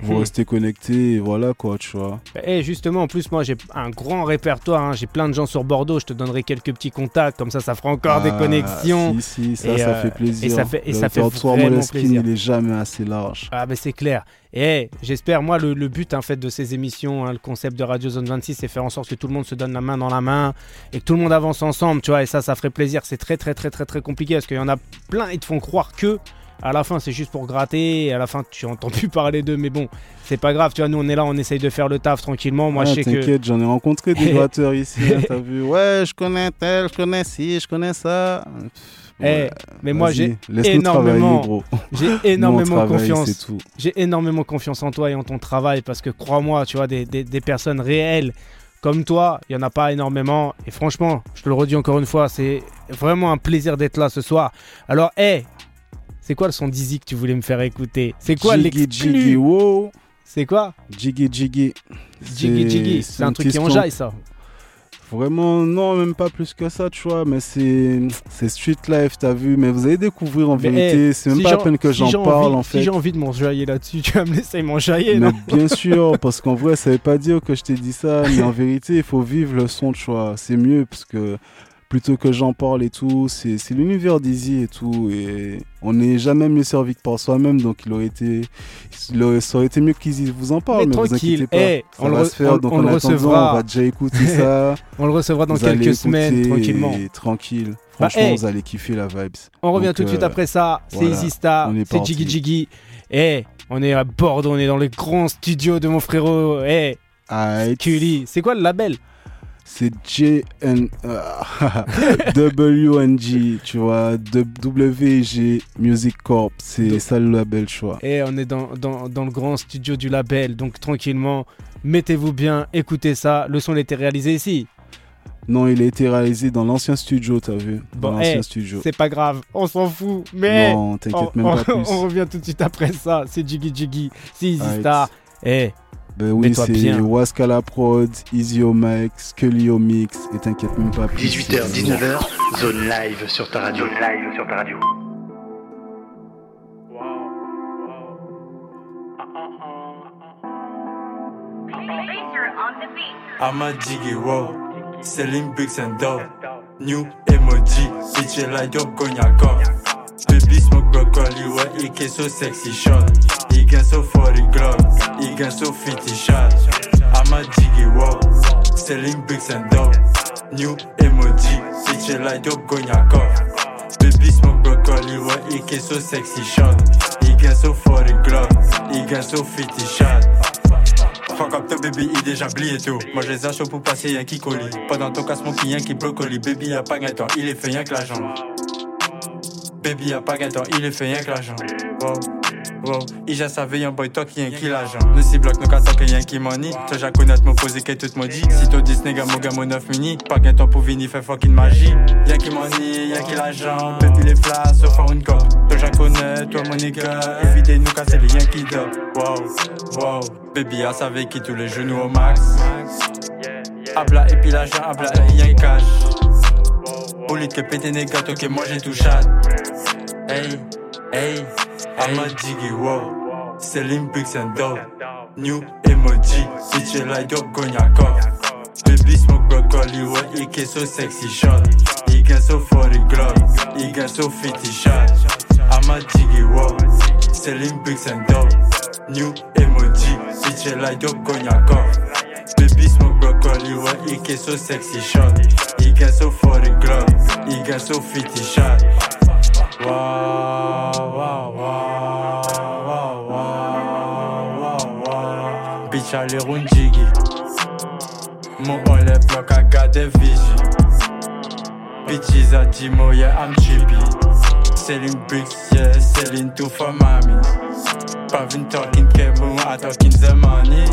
[SPEAKER 3] Vous
[SPEAKER 2] Mhm.
[SPEAKER 3] restez connectés, et voilà quoi, tu vois.
[SPEAKER 2] Et justement, en plus, moi j'ai un grand répertoire, hein. j'ai plein de gens sur Bordeaux, je te donnerai quelques petits contacts, comme ça ça fera encore des
[SPEAKER 3] Ah,
[SPEAKER 2] connexions.
[SPEAKER 3] Si, si, ça,
[SPEAKER 2] Et,
[SPEAKER 3] ça
[SPEAKER 2] euh,
[SPEAKER 3] fait plaisir.
[SPEAKER 2] et ça fait- et
[SPEAKER 3] Le
[SPEAKER 2] ça fait vraiment plaisir.
[SPEAKER 3] il est jamais assez large.
[SPEAKER 2] Ah ben c'est clair. Et j'espère, moi, le, le but en fait de ces émissions, hein, le concept de Radio Zone 26, c'est faire en sorte que tout le monde se donne la main dans la main et que tout le monde avance ensemble, tu vois. Et ça, ça ferait plaisir. C'est très, très, très, très, très compliqué parce qu'il y en a plein, ils te font croire que à la fin c'est juste pour gratter et à la fin tu entends plus parler d'eux. Mais bon, c'est pas grave, tu vois. Nous, on est là, on essaye de faire le taf tranquillement. Moi,
[SPEAKER 3] Ah,
[SPEAKER 2] je sais que.
[SPEAKER 3] T'inquiète, j'en ai rencontré des gratteurs ici, hein, t'as vu. Ouais, je connais tel, je connais ci, je connais ça.
[SPEAKER 2] Eh,
[SPEAKER 3] ouais,
[SPEAKER 2] mais moi, j'ai énormément-. J'ai énormément confiance. J'ai énormément confiance en toi et en ton travail parce que crois-moi, tu vois, des, des- des personnes réelles comme toi, il n'y en a pas énormément. Et franchement, je te le redis encore une fois, c'est vraiment un plaisir d'être là ce soir. Alors, hé, C'est quoi le son d'Easy que tu voulais me faire écouter? C'est quoi
[SPEAKER 3] Jiggy
[SPEAKER 2] l'exclu?
[SPEAKER 3] Jiggy, wow.
[SPEAKER 2] C'est quoi?
[SPEAKER 3] Jiggy Jiggy.
[SPEAKER 2] Jiggy Jiggy. C'est un truc qui enjaille ça.
[SPEAKER 3] Vraiment, non, même pas plus que ça, tu vois, mais c'est c'est street life, t'as vu, mais vous allez découvrir en
[SPEAKER 2] Mais,
[SPEAKER 3] vérité, c'est même
[SPEAKER 2] si
[SPEAKER 3] pas la peine que
[SPEAKER 2] si
[SPEAKER 3] j'en parle
[SPEAKER 2] envie-
[SPEAKER 3] en fait.
[SPEAKER 2] Si j'ai envie de m'enjailler là-dessus, tu vas me laisser m'enjailler, non
[SPEAKER 3] bien sûr, parce qu'en vrai, ça veut pas dire que je t'ai dit ça, mais en vérité, il faut vivre le son, tu vois, c'est mieux, parce que plutôt que j'en parle et tout, c'est c'est l'univers d'Easy et tout, et on n'est jamais mieux servi que par soi-même, donc il aurait été, il aurait- ça aurait été mieux qu'ils vous en parlent,
[SPEAKER 2] Mais
[SPEAKER 3] mais, vous
[SPEAKER 2] tranquille,
[SPEAKER 3] inquiétez pas,
[SPEAKER 2] eh,
[SPEAKER 3] ça
[SPEAKER 2] on le
[SPEAKER 3] va
[SPEAKER 2] re-
[SPEAKER 3] se faire,
[SPEAKER 2] on-
[SPEAKER 3] donc
[SPEAKER 2] on
[SPEAKER 3] en
[SPEAKER 2] le recevra.
[SPEAKER 3] on va déjà écouter ça.
[SPEAKER 2] On le recevra dans
[SPEAKER 3] Vous
[SPEAKER 2] quelques semaines, tranquillement.
[SPEAKER 3] et Tranquille.
[SPEAKER 2] Bah,
[SPEAKER 3] Franchement,
[SPEAKER 2] hey.
[SPEAKER 3] vous allez kiffer la vibes.
[SPEAKER 2] On revient
[SPEAKER 3] Donc,
[SPEAKER 2] tout de suite
[SPEAKER 3] euh,
[SPEAKER 2] après ça. C'est
[SPEAKER 3] voilà,
[SPEAKER 2] Easy Star, c'est. Jiggy Jiggy. Eh, on est à Bordeaux, on est dans le grand studio de mon frérot. Eh. Cully. C'est quoi le label?
[SPEAKER 3] C'est JN euh, WNG, tu vois, WG Music Corp, c'est ça le label choix.
[SPEAKER 2] Eh, on est dans, dans, dans le grand studio du label. Donc tranquillement, mettez-vous bien, écoutez ça. Le son a été réalisé ici.
[SPEAKER 3] Non, il a été réalisé dans l'ancien studio, t'as vu Dans
[SPEAKER 2] Bon,
[SPEAKER 3] l'ancien
[SPEAKER 2] eh,
[SPEAKER 3] studio.
[SPEAKER 2] C'est pas grave, on s'en fout. Mais
[SPEAKER 3] Non,
[SPEAKER 2] on,
[SPEAKER 3] t'inquiète même
[SPEAKER 2] on-
[SPEAKER 3] pas plus.
[SPEAKER 2] on revient tout de suite après ça. C'est Jiggy Jiggy, c'est Easy. Star. Eh,
[SPEAKER 3] Ben oui, c'est. Waskala Prod, Easy Mix, Scully Mix, et t'inquiète même pas plus.
[SPEAKER 1] 18h, 19h, zone live sur ta radio. Zone live sur ta radio.
[SPEAKER 9] I'm a jiggy wow, selling bricks and dough. New emoji, bitch like your cognac Baby smoke broccoli, il get so sexy shot. Get so 40 glove, il get so 50 shot. I'm a jiggy wow, selling bricks and dough. New emoji, bitch you like your cognac Baby smoke broccoli, ouais, il get so sexy shot. Il get so 40 glove, il get so 50 shot. Fuck up ton baby, il déjà blié tout. Moi je les achète pour passer un qui colis. Pendant ton casse mon client qui brocoli. Baby y'a pas gain temps, il est fait rien que l'argent. Baby y'a pas gain temps, il est fait rien que l'argent. Wow, il já savait un boy toi qui un qui l'argent. Nous si bloc, nous qu'à tant qu'il y a un qui money. Toi j'ai connaître mon posé que tout mon dit. Si toi 10 nègres, mon gars, mon 9 mini. Pas gain temps pour venir faire fucking magie. Y'a qui money, y'a qui l'argent. Baby les flashs, sauf faire une cop. Toi j'ai connais, toi mon nigga. Évitez nous casser les yens qui dort. Wow, wow. Baby a savait qui tous les genoux au max. Habla et puis l'argent, habla et y'a cash. Au lieu de que péter gâteaux que moi j'ai tout chat. Hey, hey, I'm a jiggy wow. Selling bricks and dough. New emoji, bitch you like your cognac Baby smoke broccoli, ouais, he get so sexy shot. He get so 40 glove, he get so 50 shot. I'm a jiggy wow. Selling bricks and dough. New emoji, bitch you like your cognac Baby smoke broccoli, ouais, he get so sexy shot. He get so 40 glove, he get so 50 shot. Wow, wow, allez round jiggy. Blocs à garder vigi. Bitches a dit mo, yeah, I'm chippy. Selling bricks, yeah, selling two for mommy. Pavin talking cable, I talking the money.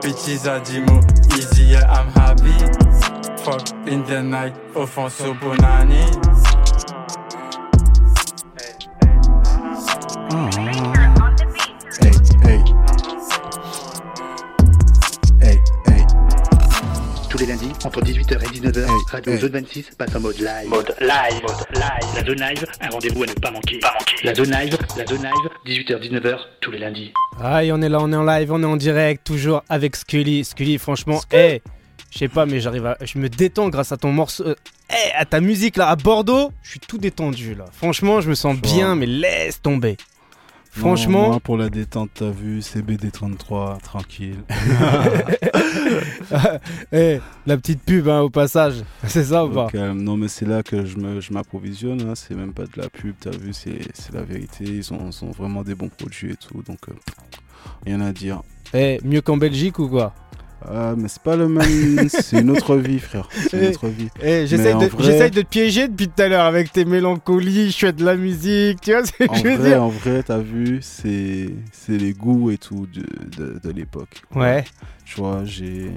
[SPEAKER 9] Bitches a dit mo, easy, yeah, I'm happy. Fuck in the night, offense bonani.
[SPEAKER 1] Entre 18h et 19h,
[SPEAKER 3] Hey,
[SPEAKER 1] Radio
[SPEAKER 3] hey.
[SPEAKER 1] Zone 26 passe en mode live. Mode live, mode live. La Zone Live, un rendez-vous à ne pas manquer. Pas manquer. La Zone Live, la Zone Live, 18h, 19h, tous les lundis.
[SPEAKER 2] Aïe, on est là, on est en live, on est en direct, toujours avec Scully. Scully, franchement, eh, je sais pas, mais j'arrive à. Je me détends grâce à ton morceau. euh, Eh, à ta musique là, à Bordeaux, je suis tout détendu là. Franchement, je me sens bien, mais laisse tomber.
[SPEAKER 3] Non,
[SPEAKER 2] Franchement,
[SPEAKER 3] moi, pour la détente, t'as vu, CBD33, tranquille.
[SPEAKER 2] eh, la petite pub hein, au passage, c'est ça ou pas
[SPEAKER 3] euh, non, mais c'est là que je me- je m'approvisionne. hein. C'est même pas de la pub, t'as vu, c'est c'est la vérité. Ils ont, sont vraiment des bons produits et tout. Donc, euh, rien à dire.
[SPEAKER 2] Eh, mieux qu'en Belgique ou quoi?
[SPEAKER 3] Ah, mais c'est pas le même. c'est une autre vie, frère. C'est une
[SPEAKER 2] Eh,
[SPEAKER 3] autre vie.
[SPEAKER 2] Eh, j'essaye de,
[SPEAKER 3] vrai-
[SPEAKER 2] j'essaye de te piéger depuis tout à l'heure avec tes mélancolies, je fais de la musique, tu vois ce que
[SPEAKER 3] En
[SPEAKER 2] je veux
[SPEAKER 3] vrai,
[SPEAKER 2] dire
[SPEAKER 3] en vrai, t'as vu, c'est les goûts et tout de, de, de l'époque.
[SPEAKER 2] Ouais.
[SPEAKER 3] Tu vois, j'ai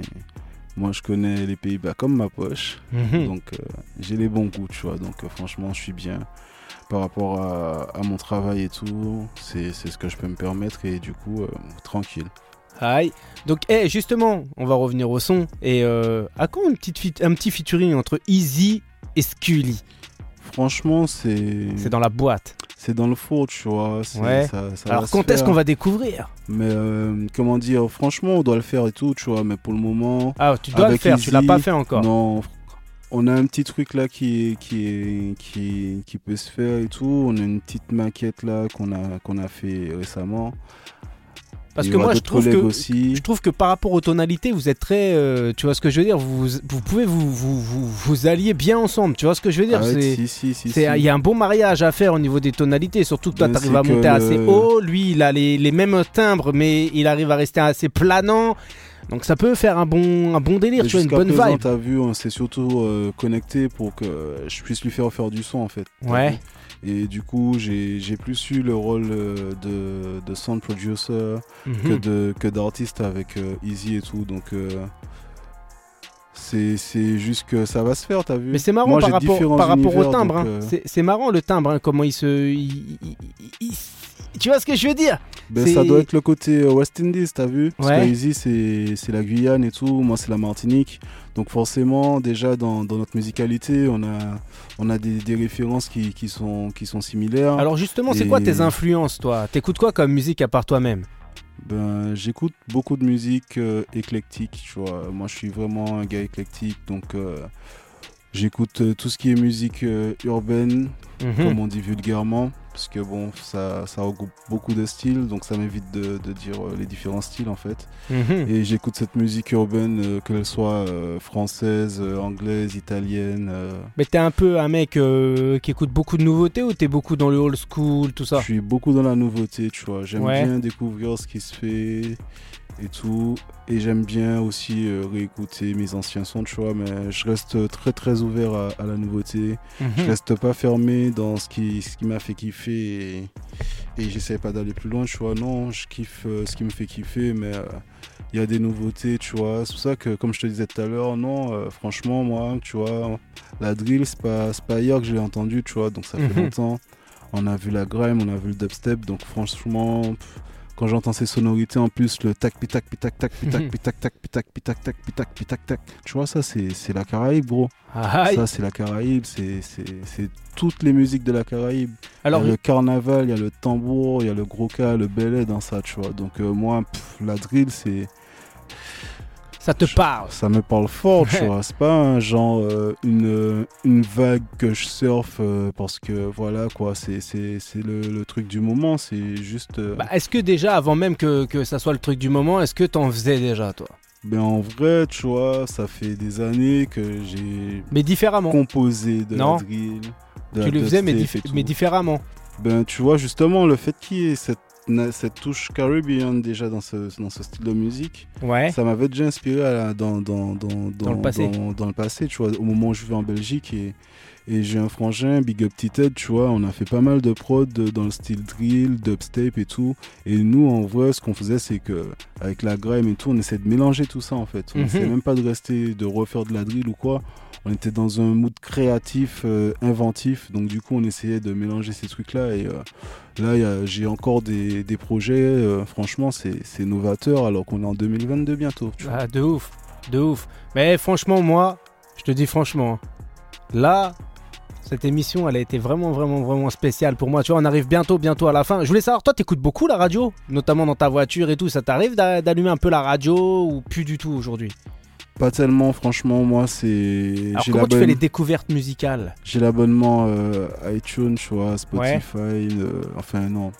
[SPEAKER 3] Moi, je connais les Pays-Bas comme ma poche.
[SPEAKER 2] Mhm.
[SPEAKER 3] Donc, euh, j'ai les bons goûts, tu vois. Donc, euh, franchement, je suis bien par rapport à, à mon travail et tout. C'est c'est ce que je peux me permettre et du coup, euh, tranquille.
[SPEAKER 2] Aïe. Donc, eh, justement, on va revenir au son. Et euh, à quand une petite un petit featuring entre Easy et Scully?
[SPEAKER 3] Franchement, c'est
[SPEAKER 2] C'est dans la boîte.
[SPEAKER 3] c'est dans le four, tu vois.
[SPEAKER 2] Ouais.
[SPEAKER 3] ça- ça
[SPEAKER 2] Alors, quand est-ce qu'on va découvrir?
[SPEAKER 3] Mais euh, comment dire, franchement, on doit le faire et tout, tu vois. Mais pour le moment,
[SPEAKER 2] Ah, tu dois le faire, tu l'as
[SPEAKER 3] Easy,
[SPEAKER 2] pas fait encore.
[SPEAKER 3] Non, on a un petit truc là qui, qui, qui, qui peut se faire et tout. On a une petite maquette là qu'on a, qu'on a fait récemment.
[SPEAKER 2] Parce que moi, je trouve que,
[SPEAKER 3] collègues aussi.
[SPEAKER 2] je trouve que par rapport aux tonalités, vous êtes très. euh, tu vois ce que je veux dire vous, vous pouvez vous, vous, vous, vous allier bien ensemble. Tu vois ce que je veux dire
[SPEAKER 3] Ah ouais,
[SPEAKER 2] C'est-
[SPEAKER 3] si, si, si,
[SPEAKER 2] c'est-
[SPEAKER 3] si.
[SPEAKER 2] Il y a un bon mariage à faire au niveau des tonalités. Surtout que toi, tu arrives à monter assez haut. Lui, il a les, les mêmes timbres, mais il arrive à rester assez planant. Donc ça peut faire un bon, un bon délire, tu vois, une bonne
[SPEAKER 3] présent,
[SPEAKER 2] vibe.
[SPEAKER 3] T'as vu, on s'est surtout euh, connecté pour que je puisse lui faire faire du son en fait.
[SPEAKER 2] Ouais.
[SPEAKER 3] Et du coup, j'ai plus eu le rôle euh, de, de sound producer que
[SPEAKER 2] Mhm.
[SPEAKER 3] de que d'artiste avec euh, Easy et tout. Donc euh, c'est juste que ça va se faire, t'as vu
[SPEAKER 2] Mais c'est marrant
[SPEAKER 3] Moi,
[SPEAKER 2] par rapport, au timbre. hein. C'est- marrant le timbre, hein, comment il se. il- il- il- il- tu vois ce que je veux dire?
[SPEAKER 3] Ben, ça doit être le côté euh, West Indies, t'as vu? Parce
[SPEAKER 2] Ouais.
[SPEAKER 3] que Easy, c'est c'est la Guyane et tout. Moi, c'est la Martinique. Donc forcément, déjà dans, dans notre musicalité, on a on a des, des références qui, qui sont qui sont similaires.
[SPEAKER 2] Alors justement, c'est quoi tes influences, toi? T'écoutes quoi comme musique à part toi-même?
[SPEAKER 3] Ben, j'écoute beaucoup de musique euh, éclectique, tu vois. Moi, je suis vraiment un gars éclectique, donc euh, j'écoute euh, tout ce qui est musique euh, urbaine,
[SPEAKER 2] Mhm.
[SPEAKER 3] comme on dit vulgairement, parce que bon, ça, ça regroupe beaucoup de styles, donc ça m'évite de, de dire euh, les différents styles en fait.
[SPEAKER 2] Mhm.
[SPEAKER 3] Et j'écoute cette musique urbaine, euh, qu'elle soit euh, française, euh, anglaise, italienne.
[SPEAKER 2] Mais t'es un peu un mec qui écoute beaucoup de nouveautés ou t'es beaucoup dans le old school, tout ça?
[SPEAKER 3] Je suis beaucoup dans la nouveauté, tu vois. J'aime
[SPEAKER 2] Ouais.
[SPEAKER 3] bien découvrir ce qui se fait et tout. Et j'aime bien aussi euh, réécouter mes anciens sons, tu vois. Mais je reste très très ouvert à, à la nouveauté. Je
[SPEAKER 2] Mhm.
[SPEAKER 3] reste pas fermé dans ce qui, ce qui m'a fait kiffer et, et j'essaie pas d'aller plus loin, tu vois. Non, je kiffe euh, ce qui me fait kiffer, mais euh, il y a des nouveautés, tu vois. C'est pour ça que, comme je te disais tout à l'heure, non, franchement, moi, tu vois, la drill, c'est pas, pas hier que je l'ai entendu, tu vois. Donc ça fait
[SPEAKER 2] Mhm.
[SPEAKER 3] longtemps. On a vu la grime, on a vu le dubstep, donc franchement. pff, quand j'entends ces sonorités en plus, le tac, pitac, pitac, tac, pitac,
[SPEAKER 2] Mhm.
[SPEAKER 3] pitac, tac, pitac, pitac, tac, pitac, pitac, tac. Tu vois, ça, c'est la Caraïbe, gros. Ça, c'est la Caraïbe, c'est toutes les musiques de la Caraïbe.
[SPEAKER 2] Alors,
[SPEAKER 3] il y a le carnaval, il y a le tambour, il y a le gros cas, le belay dans ça, tu vois. Donc, euh, moi, la drill, c'est.
[SPEAKER 2] Ça te parle
[SPEAKER 3] Ça me parle fort, tu vois. C'est pas un genre, euh, une, euh, une vague que je surfe euh, parce que voilà, quoi. C'est le, le truc du moment, c'est juste. euh,
[SPEAKER 2] Bah, Est-ce que déjà, avant même que, que ça soit le truc du moment, est-ce que t'en faisais déjà, toi?
[SPEAKER 3] Ben, en vrai, tu vois, ça fait des années que j'ai
[SPEAKER 2] Mais différemment.
[SPEAKER 3] composé de
[SPEAKER 2] Non.
[SPEAKER 3] la drill. de
[SPEAKER 2] Tu
[SPEAKER 3] la
[SPEAKER 2] le faisais, mais, dif- mais différemment.
[SPEAKER 3] Ben, tu vois, justement, le fait qu'il y ait cette, cette touche caribbean déjà dans ce, dans ce style de musique,
[SPEAKER 2] Ouais.
[SPEAKER 3] ça m'avait déjà inspiré à dans, dans, dans, dans,
[SPEAKER 2] le passé.
[SPEAKER 3] Dans, le passé, tu vois, au moment où je vivais en Belgique et, et j'ai un frangin, Big Up T-Ted, tu vois, on a fait pas mal de prod dans le style drill, dubstep et tout. Et nous, en vrai, ce qu'on faisait, c'est que avec la grime et tout, on essaie de mélanger tout ça en fait. On
[SPEAKER 2] Mhm.
[SPEAKER 3] essaie même pas de rester, de refaire de la drill ou quoi. On était dans un mood créatif, euh, inventif. Donc du coup, on essayait de mélanger ces trucs-là. Et euh, là, j'ai encore des, projets. euh, franchement, c'est novateur alors qu'on est en 2022 bientôt.
[SPEAKER 2] Ah, de ouf, de ouf. Mais franchement, moi, je te dis franchement, là, cette émission, elle a été vraiment, vraiment, vraiment spéciale pour moi. Tu vois, on arrive bientôt, bientôt à la fin. Je voulais savoir, toi, t'écoutes beaucoup la radio, notamment dans ta voiture et tout. Ça t'arrive d'a- d'allumer un peu la radio ou plus du tout aujourd'hui?
[SPEAKER 3] Pas tellement, franchement. Moi, c'est.
[SPEAKER 2] Alors, comment tu fais les découvertes musicales
[SPEAKER 3] J'ai l'abonnement euh, iTunes, tu vois, Spotify. euh, enfin, non.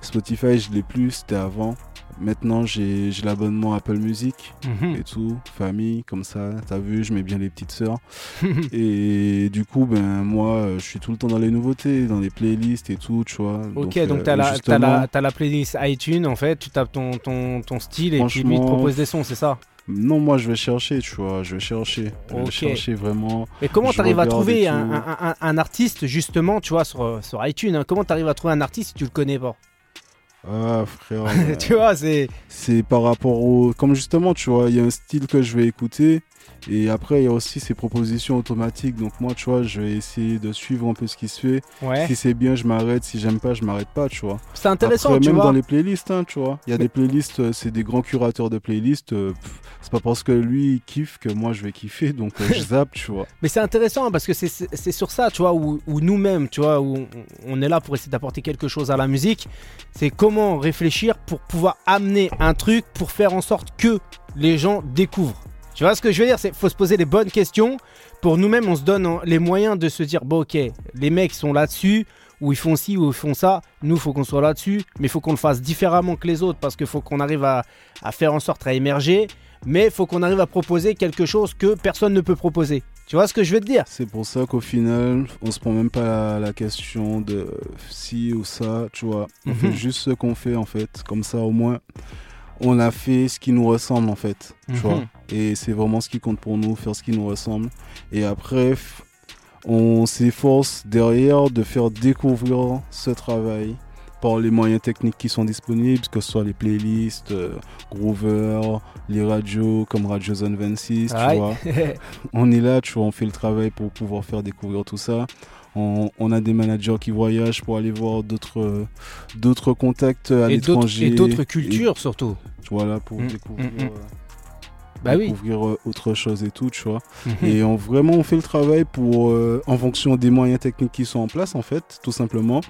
[SPEAKER 3] Spotify, je l'ai plus, c'était avant. Maintenant, j'ai l'abonnement Apple Music
[SPEAKER 2] Mhm.
[SPEAKER 3] et tout, famille, comme ça. T'as vu, je mets bien les petites sœurs. et du coup, ben moi, euh, je suis tout le temps dans les nouveautés, dans les playlists et tout, tu vois.
[SPEAKER 2] Ok, donc t'as la, la, playlist iTunes en fait, tu tapes ton, ton, ton style et puis lui il te propose des sons, c'est ça?
[SPEAKER 3] Non, moi, je vais chercher, tu vois, je vais chercher. Je vais chercher vraiment.
[SPEAKER 2] Et comment t'arrives à trouver un,
[SPEAKER 3] tout.
[SPEAKER 2] un- un- un artiste justement, tu vois, sur, sur iTunes hein, Comment t'arrives à trouver un artiste si tu le connais pas?
[SPEAKER 3] Ah, frère. euh,
[SPEAKER 2] tu vois, c'est.
[SPEAKER 3] c'est par rapport au. Comme justement, tu vois, il y a un style que je vais écouter. Et après, il y a aussi ces propositions automatiques. Donc, moi, tu vois, je vais essayer de suivre un peu ce qui se fait.
[SPEAKER 2] Ouais.
[SPEAKER 3] Si c'est bien, je m'arrête. Si j'aime pas, je m'arrête pas, tu vois.
[SPEAKER 2] C'est intéressant,
[SPEAKER 3] Après,
[SPEAKER 2] tu
[SPEAKER 3] même
[SPEAKER 2] vois.
[SPEAKER 3] dans les playlists, hein, tu vois. Il y a des playlists, euh, c'est des grands curateurs de playlists. euh, c'est pas parce que lui il kiffe que moi je vais kiffer. Donc, euh, je zappe, tu vois.
[SPEAKER 2] Mais c'est intéressant parce que c'est- sur ça, tu vois, où, où nous-mêmes, tu vois, où on est là pour essayer d'apporter quelque chose à la musique. C'est comment réfléchir pour pouvoir amener un truc pour faire en sorte que les gens découvrent. Tu vois ce que je veux dire? C'est faut se poser les bonnes questions. Pour nous-mêmes, on se donne les moyens de se dire, bon, ok, les mecs sont là-dessus, ou ils font ci, ou ils font ça. Nous, faut qu'on soit là-dessus, mais il faut qu'on le fasse différemment que les autres parce qu'il faut qu'on arrive à, à faire en sorte à émerger. Mais il faut qu'on arrive à proposer quelque chose que personne ne peut proposer. Tu vois ce que je veux te dire?
[SPEAKER 3] C'est pour ça qu'au final, on se prend même pas la, la question de si ou ça, tu vois. On
[SPEAKER 2] Mhm.
[SPEAKER 3] fait juste ce qu'on fait en fait. Comme ça, au moins, on a fait ce qui nous ressemble en fait, tu
[SPEAKER 2] Mhm.
[SPEAKER 3] vois. Et c'est vraiment ce qui compte pour nous, faire ce qui nous ressemble. Et après, on s'efforce derrière de faire découvrir ce travail par les moyens techniques qui sont disponibles, que ce soit les playlists, euh, Groover, les radios comme Radio Zone 26, tu
[SPEAKER 2] Aïe.
[SPEAKER 3] vois on est là, tu vois, on fait le travail pour pouvoir faire découvrir tout ça. On, on a des managers qui voyagent pour aller voir d'autres d'autres contacts à l'étranger.
[SPEAKER 2] et d'autres cultures surtout.
[SPEAKER 3] Voilà, pour
[SPEAKER 2] Mm,
[SPEAKER 3] découvrir,
[SPEAKER 2] mm, mm.
[SPEAKER 3] euh,
[SPEAKER 2] Bah oui.
[SPEAKER 3] découvrir euh, autre chose et tout, tu vois.
[SPEAKER 2] Mhm.
[SPEAKER 3] Et on, vraiment, on fait le travail pour, euh, en fonction des moyens techniques qui sont en place, en fait, tout simplement,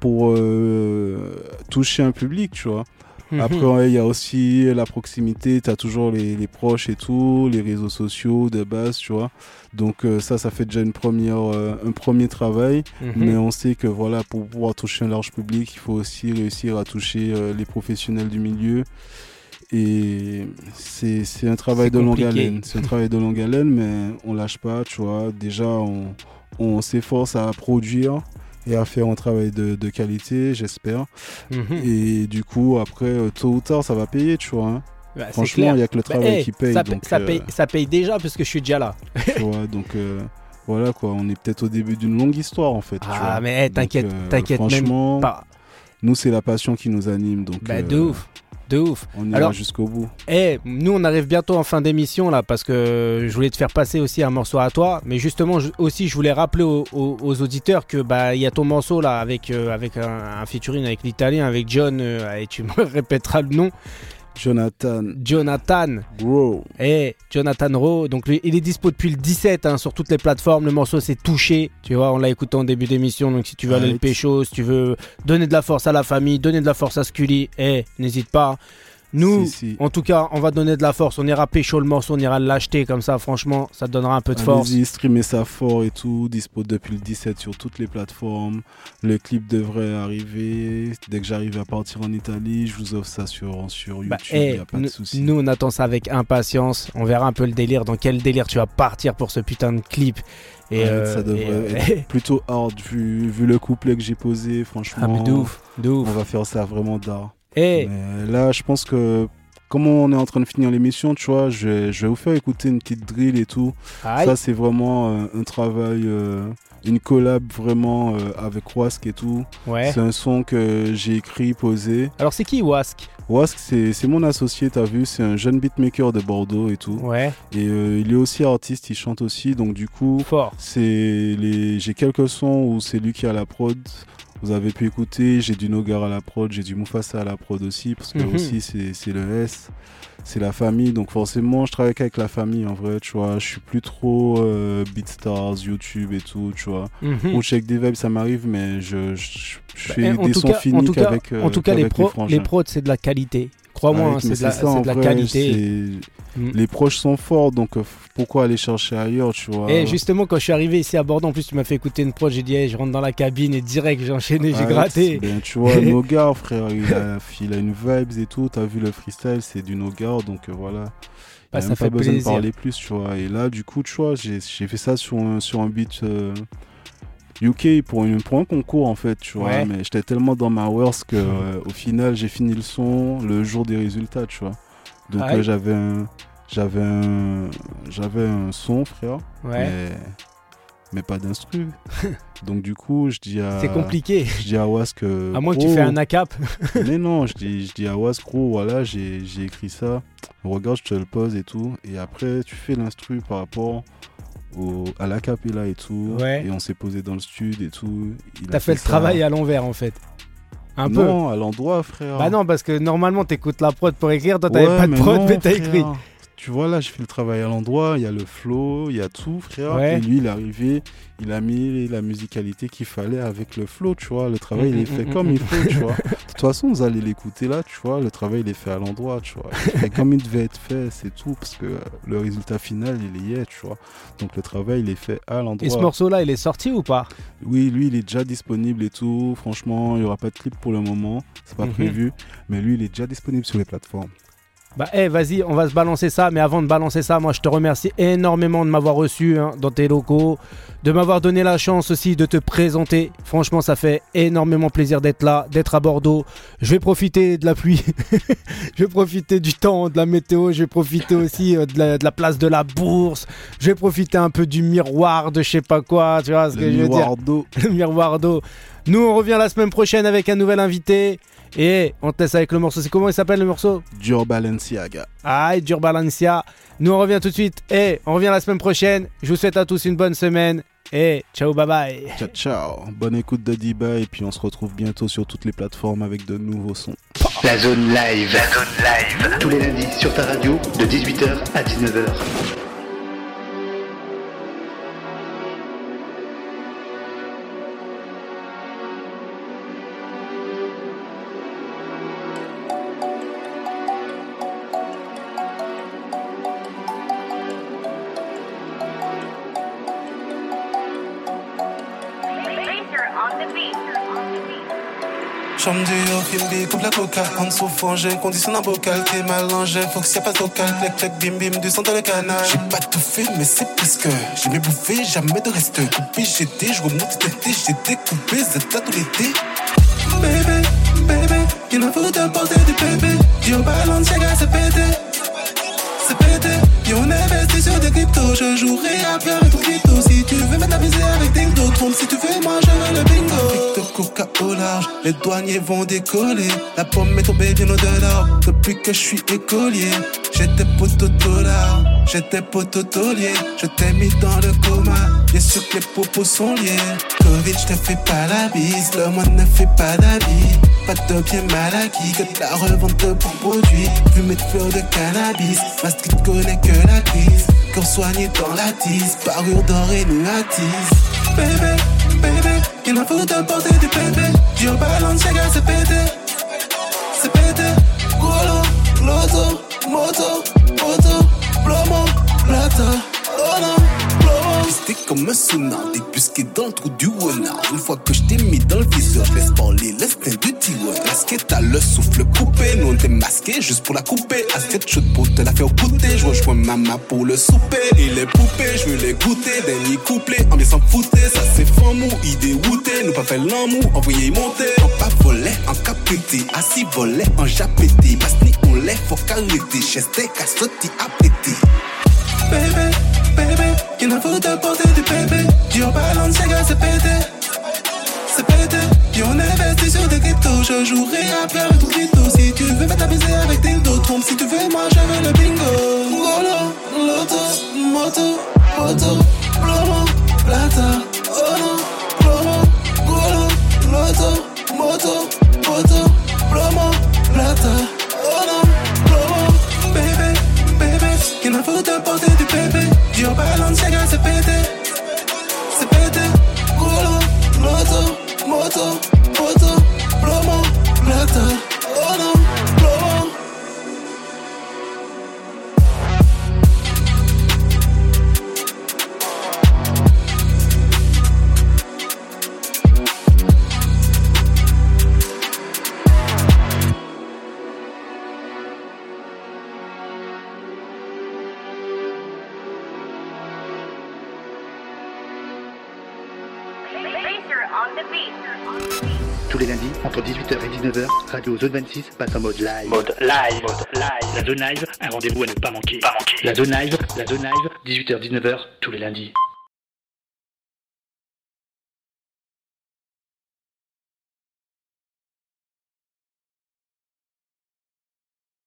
[SPEAKER 3] pour euh, toucher un public, tu vois.
[SPEAKER 2] Mhm.
[SPEAKER 3] Après, il y a aussi la proximité, tu as toujours les, les proches et tout, les réseaux sociaux de base, tu vois. Donc euh, ça, ça fait déjà une première, euh, un premier travail.
[SPEAKER 2] Mhm.
[SPEAKER 3] Mais on sait que voilà, pour pouvoir toucher un large public, il faut aussi réussir à toucher euh, les professionnels du milieu. Et c'est c'est un travail de longue haleine. C'est un travail de longue haleine, mais on lâche pas, tu vois. Déjà, on, on s'efforce à produire et à faire un travail de, de qualité, j'espère.
[SPEAKER 2] Mhm.
[SPEAKER 3] Et du coup, après, euh, tôt ou tard, ça va payer, tu vois. hein.
[SPEAKER 2] Bah,
[SPEAKER 3] Franchement, il n'y a que le
[SPEAKER 2] Bah,
[SPEAKER 3] travail
[SPEAKER 2] hey,
[SPEAKER 3] qui paye.
[SPEAKER 2] ça,
[SPEAKER 3] donc,
[SPEAKER 2] ça
[SPEAKER 3] euh,
[SPEAKER 2] paye, ça paye déjà parce que je suis déjà là.
[SPEAKER 3] tu vois, donc euh, voilà quoi, on est peut-être au début d'une longue histoire en fait. tu
[SPEAKER 2] Ah,
[SPEAKER 3] vois.
[SPEAKER 2] mais hey, t'inquiète,
[SPEAKER 3] euh,
[SPEAKER 2] t'inquiète même pas.
[SPEAKER 3] nous c'est la passion qui nous anime, donc
[SPEAKER 2] Bah, de ouf, de ouf.
[SPEAKER 3] on ira
[SPEAKER 2] Alors-
[SPEAKER 3] jusqu'au bout.
[SPEAKER 2] Eh, nous on arrive bientôt en fin d'émission là parce que je voulais te faire passer aussi un morceau à toi, mais justement je- aussi je voulais rappeler aux, aux- aux auditeurs que bah il y a ton morceau là avec euh, avec un, un featuring avec l'italien avec John euh, et tu me répéteras le nom
[SPEAKER 3] Jonathan,
[SPEAKER 2] Jonathan.
[SPEAKER 3] bro,
[SPEAKER 2] Eh, Jonathan Rowe, donc lui, il est dispo depuis le 17 hein, sur toutes les plateformes. Le morceau s'est touché, tu vois, on l'a écouté en début d'émission. Donc si tu veux aller le pécho, si tu veux donner de la force à la famille, donner de la force à Scully, eh, n'hésite pas. Nous,
[SPEAKER 3] Si, si.
[SPEAKER 2] en tout cas, on va donner de la force. On ira pécho le morceau, on ira l'acheter comme ça. Franchement, ça te donnera un peu de force.
[SPEAKER 3] Allez-y, streamer ça fort et tout, dispo depuis le 17 sur toutes les plateformes. Le clip devrait arriver dès que j'arrive à partir en Italie. Je vous offre ça sur, sur YouTube,
[SPEAKER 2] Bah,
[SPEAKER 3] il
[SPEAKER 2] eh,
[SPEAKER 3] n'y a pas de souci.
[SPEAKER 2] nous, on attend ça avec impatience. On verra un peu le délire. Dans quel délire tu vas partir pour ce putain de clip? Et,
[SPEAKER 3] Ouais,
[SPEAKER 2] euh,
[SPEAKER 3] ça devrait
[SPEAKER 2] euh,
[SPEAKER 3] être plutôt hard vu, vu le couplet que j'ai posé, franchement.
[SPEAKER 2] Ah, mais de ouf, de ouf.
[SPEAKER 3] On va faire ça vraiment d'art.
[SPEAKER 2] Eh,
[SPEAKER 3] Mais là, je pense que comme on est en train de finir l'émission, tu vois, je vais, je vais vous faire écouter une petite drill et tout.
[SPEAKER 2] aïe.
[SPEAKER 3] Ça, c'est vraiment euh, un travail, euh, une collab vraiment euh, avec Wask et tout.
[SPEAKER 2] ouais.
[SPEAKER 3] C'est un son que j'ai écrit, posé.
[SPEAKER 2] Alors c'est qui Wask?
[SPEAKER 3] Wask, c'est mon associé, t'as vu, c'est un jeune beatmaker de Bordeaux et tout.
[SPEAKER 2] Ouais,
[SPEAKER 3] Et il est aussi artiste, il chante aussi, donc du coup, c'est les j'ai quelques sons où c'est lui qui a la prod. Vous avez pu écouter, j'ai du Nogar à la prod, j'ai du Mufasa à la prod aussi, parce que
[SPEAKER 2] Mhm.
[SPEAKER 3] aussi c'est le S, c'est la famille, donc forcément je travaille qu'avec la famille en vrai, tu vois, je suis plus trop euh, BeatStars, YouTube et tout, tu vois.
[SPEAKER 2] Mhm.
[SPEAKER 3] Ou check des vibes, ça m'arrive, mais je, je, je
[SPEAKER 2] Bah,
[SPEAKER 3] fais
[SPEAKER 2] en
[SPEAKER 3] des sons
[SPEAKER 2] cas- en
[SPEAKER 3] finis
[SPEAKER 2] tout cas-
[SPEAKER 3] qu'avec euh,
[SPEAKER 2] En tout cas, les, pro, les prods, c'est de la qualité. Crois-moi, hein, c'est de, de la
[SPEAKER 3] vrai,
[SPEAKER 2] qualité. Mm.
[SPEAKER 3] Les proches sont forts, donc euh, pourquoi aller chercher ailleurs, tu vois?
[SPEAKER 2] Et justement, quand je suis arrivé ici à Bordeaux, en plus, tu m'as fait écouter une prod. J'ai dit, hey, je rentre dans la cabine et direct, j'ai enchaîné, j'ai gratté.
[SPEAKER 3] Ben, tu vois, Nogar, frère, il a, il a une vibes et tout. T'as vu le freestyle, c'est du Nogar, donc euh, voilà. Il
[SPEAKER 2] Bah,
[SPEAKER 3] a
[SPEAKER 2] ça
[SPEAKER 3] même
[SPEAKER 2] fait
[SPEAKER 3] pas besoin
[SPEAKER 2] plaisir.
[SPEAKER 3] de parler plus, tu vois. Et là, du coup, tu vois, j'ai j'ai fait ça sur un, sur un beat euh, UK pour, une, pour un concours, en fait, tu vois.
[SPEAKER 2] Ouais.
[SPEAKER 3] Mais j'étais tellement dans ma worst que, euh, au final, j'ai fini le son le jour des résultats, tu vois. Donc,
[SPEAKER 2] Ah
[SPEAKER 3] euh, j'avais un. J'avais un, j'avais un son, frère.
[SPEAKER 2] Ouais.
[SPEAKER 3] Mais mais pas d'instru. Donc du coup, je dis à.
[SPEAKER 2] C'est compliqué.
[SPEAKER 3] Je dis à Was que.
[SPEAKER 2] À moins que tu fais un ACAP.
[SPEAKER 3] mais non, je dis, je dis à Was, gros, voilà, j'ai j'ai écrit ça. Regarde, je te le pose et tout. Et après, tu fais l'instru par rapport au, à la capella et tout.
[SPEAKER 2] Ouais.
[SPEAKER 3] Et on s'est posé dans le stud et tout.
[SPEAKER 2] T'as fait le
[SPEAKER 3] ça.
[SPEAKER 2] travail à l'envers en fait. Un peu.
[SPEAKER 3] Non, à l'endroit, frère.
[SPEAKER 2] Bah non, parce que normalement t'écoutes la prod pour écrire, toi t'avais
[SPEAKER 3] Ouais,
[SPEAKER 2] pas de prod,
[SPEAKER 3] non,
[SPEAKER 2] mais t'as écrit.
[SPEAKER 3] Tu vois, là, je fais le travail à l'endroit, il y a le flow, il y a tout, frère.
[SPEAKER 2] Ouais.
[SPEAKER 3] Et lui, il est arrivé, il a mis la musicalité qu'il fallait avec le flow, tu vois. Le travail, il est fait
[SPEAKER 2] Mm,
[SPEAKER 3] comme
[SPEAKER 2] mm,
[SPEAKER 3] il faut, tu vois. De toute façon, vous allez l'écouter là, tu vois. Le travail, il est fait à l'endroit, tu vois. Fait comme il devait être fait, c'est tout, parce que le résultat final, il y est, tu vois. Donc, le travail, il est fait à l'endroit.
[SPEAKER 2] Et ce morceau-là, il est sorti ou pas?
[SPEAKER 3] Oui, lui, il est déjà disponible et tout. Franchement, il n'y aura pas de clip pour le moment. C'est pas
[SPEAKER 2] Mhm.
[SPEAKER 3] prévu. Mais lui, il est déjà disponible sur les plateformes.
[SPEAKER 2] Bah, eh, vas-y, on va se balancer ça. Mais avant de balancer ça, moi, je te remercie énormément de m'avoir reçu hein, dans tes locaux, de m'avoir donné la chance aussi de te présenter. Franchement, ça fait énormément plaisir d'être là, d'être à Bordeaux. Je vais profiter de la pluie, je vais profiter du temps, de la météo, je vais profiter aussi euh, de la, de la place de la bourse. Je vais profiter un peu du miroir, de je sais pas quoi, tu vois ce
[SPEAKER 3] Le
[SPEAKER 2] que je veux dire.
[SPEAKER 3] miroir d'eau.
[SPEAKER 2] le miroir d'eau. Nous, on revient la semaine prochaine avec un nouvel invité. Et on te laisse avec le morceau. C'est comment il s'appelle le morceau?
[SPEAKER 3] Dur Balenciaga.
[SPEAKER 2] Ah, Dur Balancia. Nous, on revient tout de suite. Et on revient la semaine prochaine. Je vous souhaite à tous une bonne semaine. Et ciao, bye bye.
[SPEAKER 3] Ciao, ciao. Bonne écoute de Diba et puis on se retrouve bientôt sur toutes les plateformes avec de nouveaux sons.
[SPEAKER 1] La zone live. La zone live. Tous les lundis sur ta radio de 18h à 19h.
[SPEAKER 7] Chambre du haut, film B, coupe la coca. En dessous, frangin, conditionne un bocal. T'es malingin, faut que a pas local Clac, clac, bim, bim, du sang dans le canal. J'ai pas tout fait, mais c'est presque J'ai mes bouffées, jamais de reste. Coupé, j'étais, je remonte tété J'ai découpé, c'est là tout l'été. Bébé, bébé, il me faut d'apporter du bébé. Yo, balance, gars, c'est pété. C'est on investit sur des cryptos Je jouerai après avec ton crypto. Si tu veux misère avec Dingo Trompe, si tu veux, moi je veux le bingo. Victor Coca au large, les douaniers vont décoller. La pomme est tombée bien au-delà. Depuis que je suis écolier. J'étais pototolard, j'étais pototolier. Je t'ai mis dans le coma Bien sûr que les popos sont liés. Covid, je te fais pas la bise Le monde ne fait pas d'habits Pas de bien mal acquis Que de la revente pour produits. Fumée de fleurs de cannabis Ma street connaît que la crise Corps soigné dans la tisse Parure dorée nous Bébé, bébé Il me faut t'apporter du bébé. Dio balance, gars, c'est pété comme un tsunami Puisqu'il dans le trou du renard. Une fois que je t'ai mis dans le viseur laisse parler l'instinct du T1 Masqué, t'as le souffle coupé. Nous on masqué juste pour la couper. Assiette chaude pour te la faire goûter. Je rejoins maman pour le souper. Et les poupées, je veux les goûter. Dernier couplet, ambiance s'en foutait Ça c'est femme ou idée dérouté Nous pas fait l'amour, envoyer monter. En pas volet, en capété Assis volet, en japété. Basni on lait, faut qu'arrêter. Chesté, cassoti, appétit Bébé, Je jouerai après avec ton crypto. Si tu veux mettre ta misère avec Dingo Trompe, si tu veux, moi je veux le bingo. Golo, loto, moto, moto Plomo, plata, oh non Plomo, golo, loto, moto
[SPEAKER 1] 19h, Radio Zone 26 passe en mode live. Mode live, mode live. La Zone Live, un rendez-vous à ne pas manquer. Pas manquer. La Zone Live, la Zone Live, 18h-19h, tous les lundis.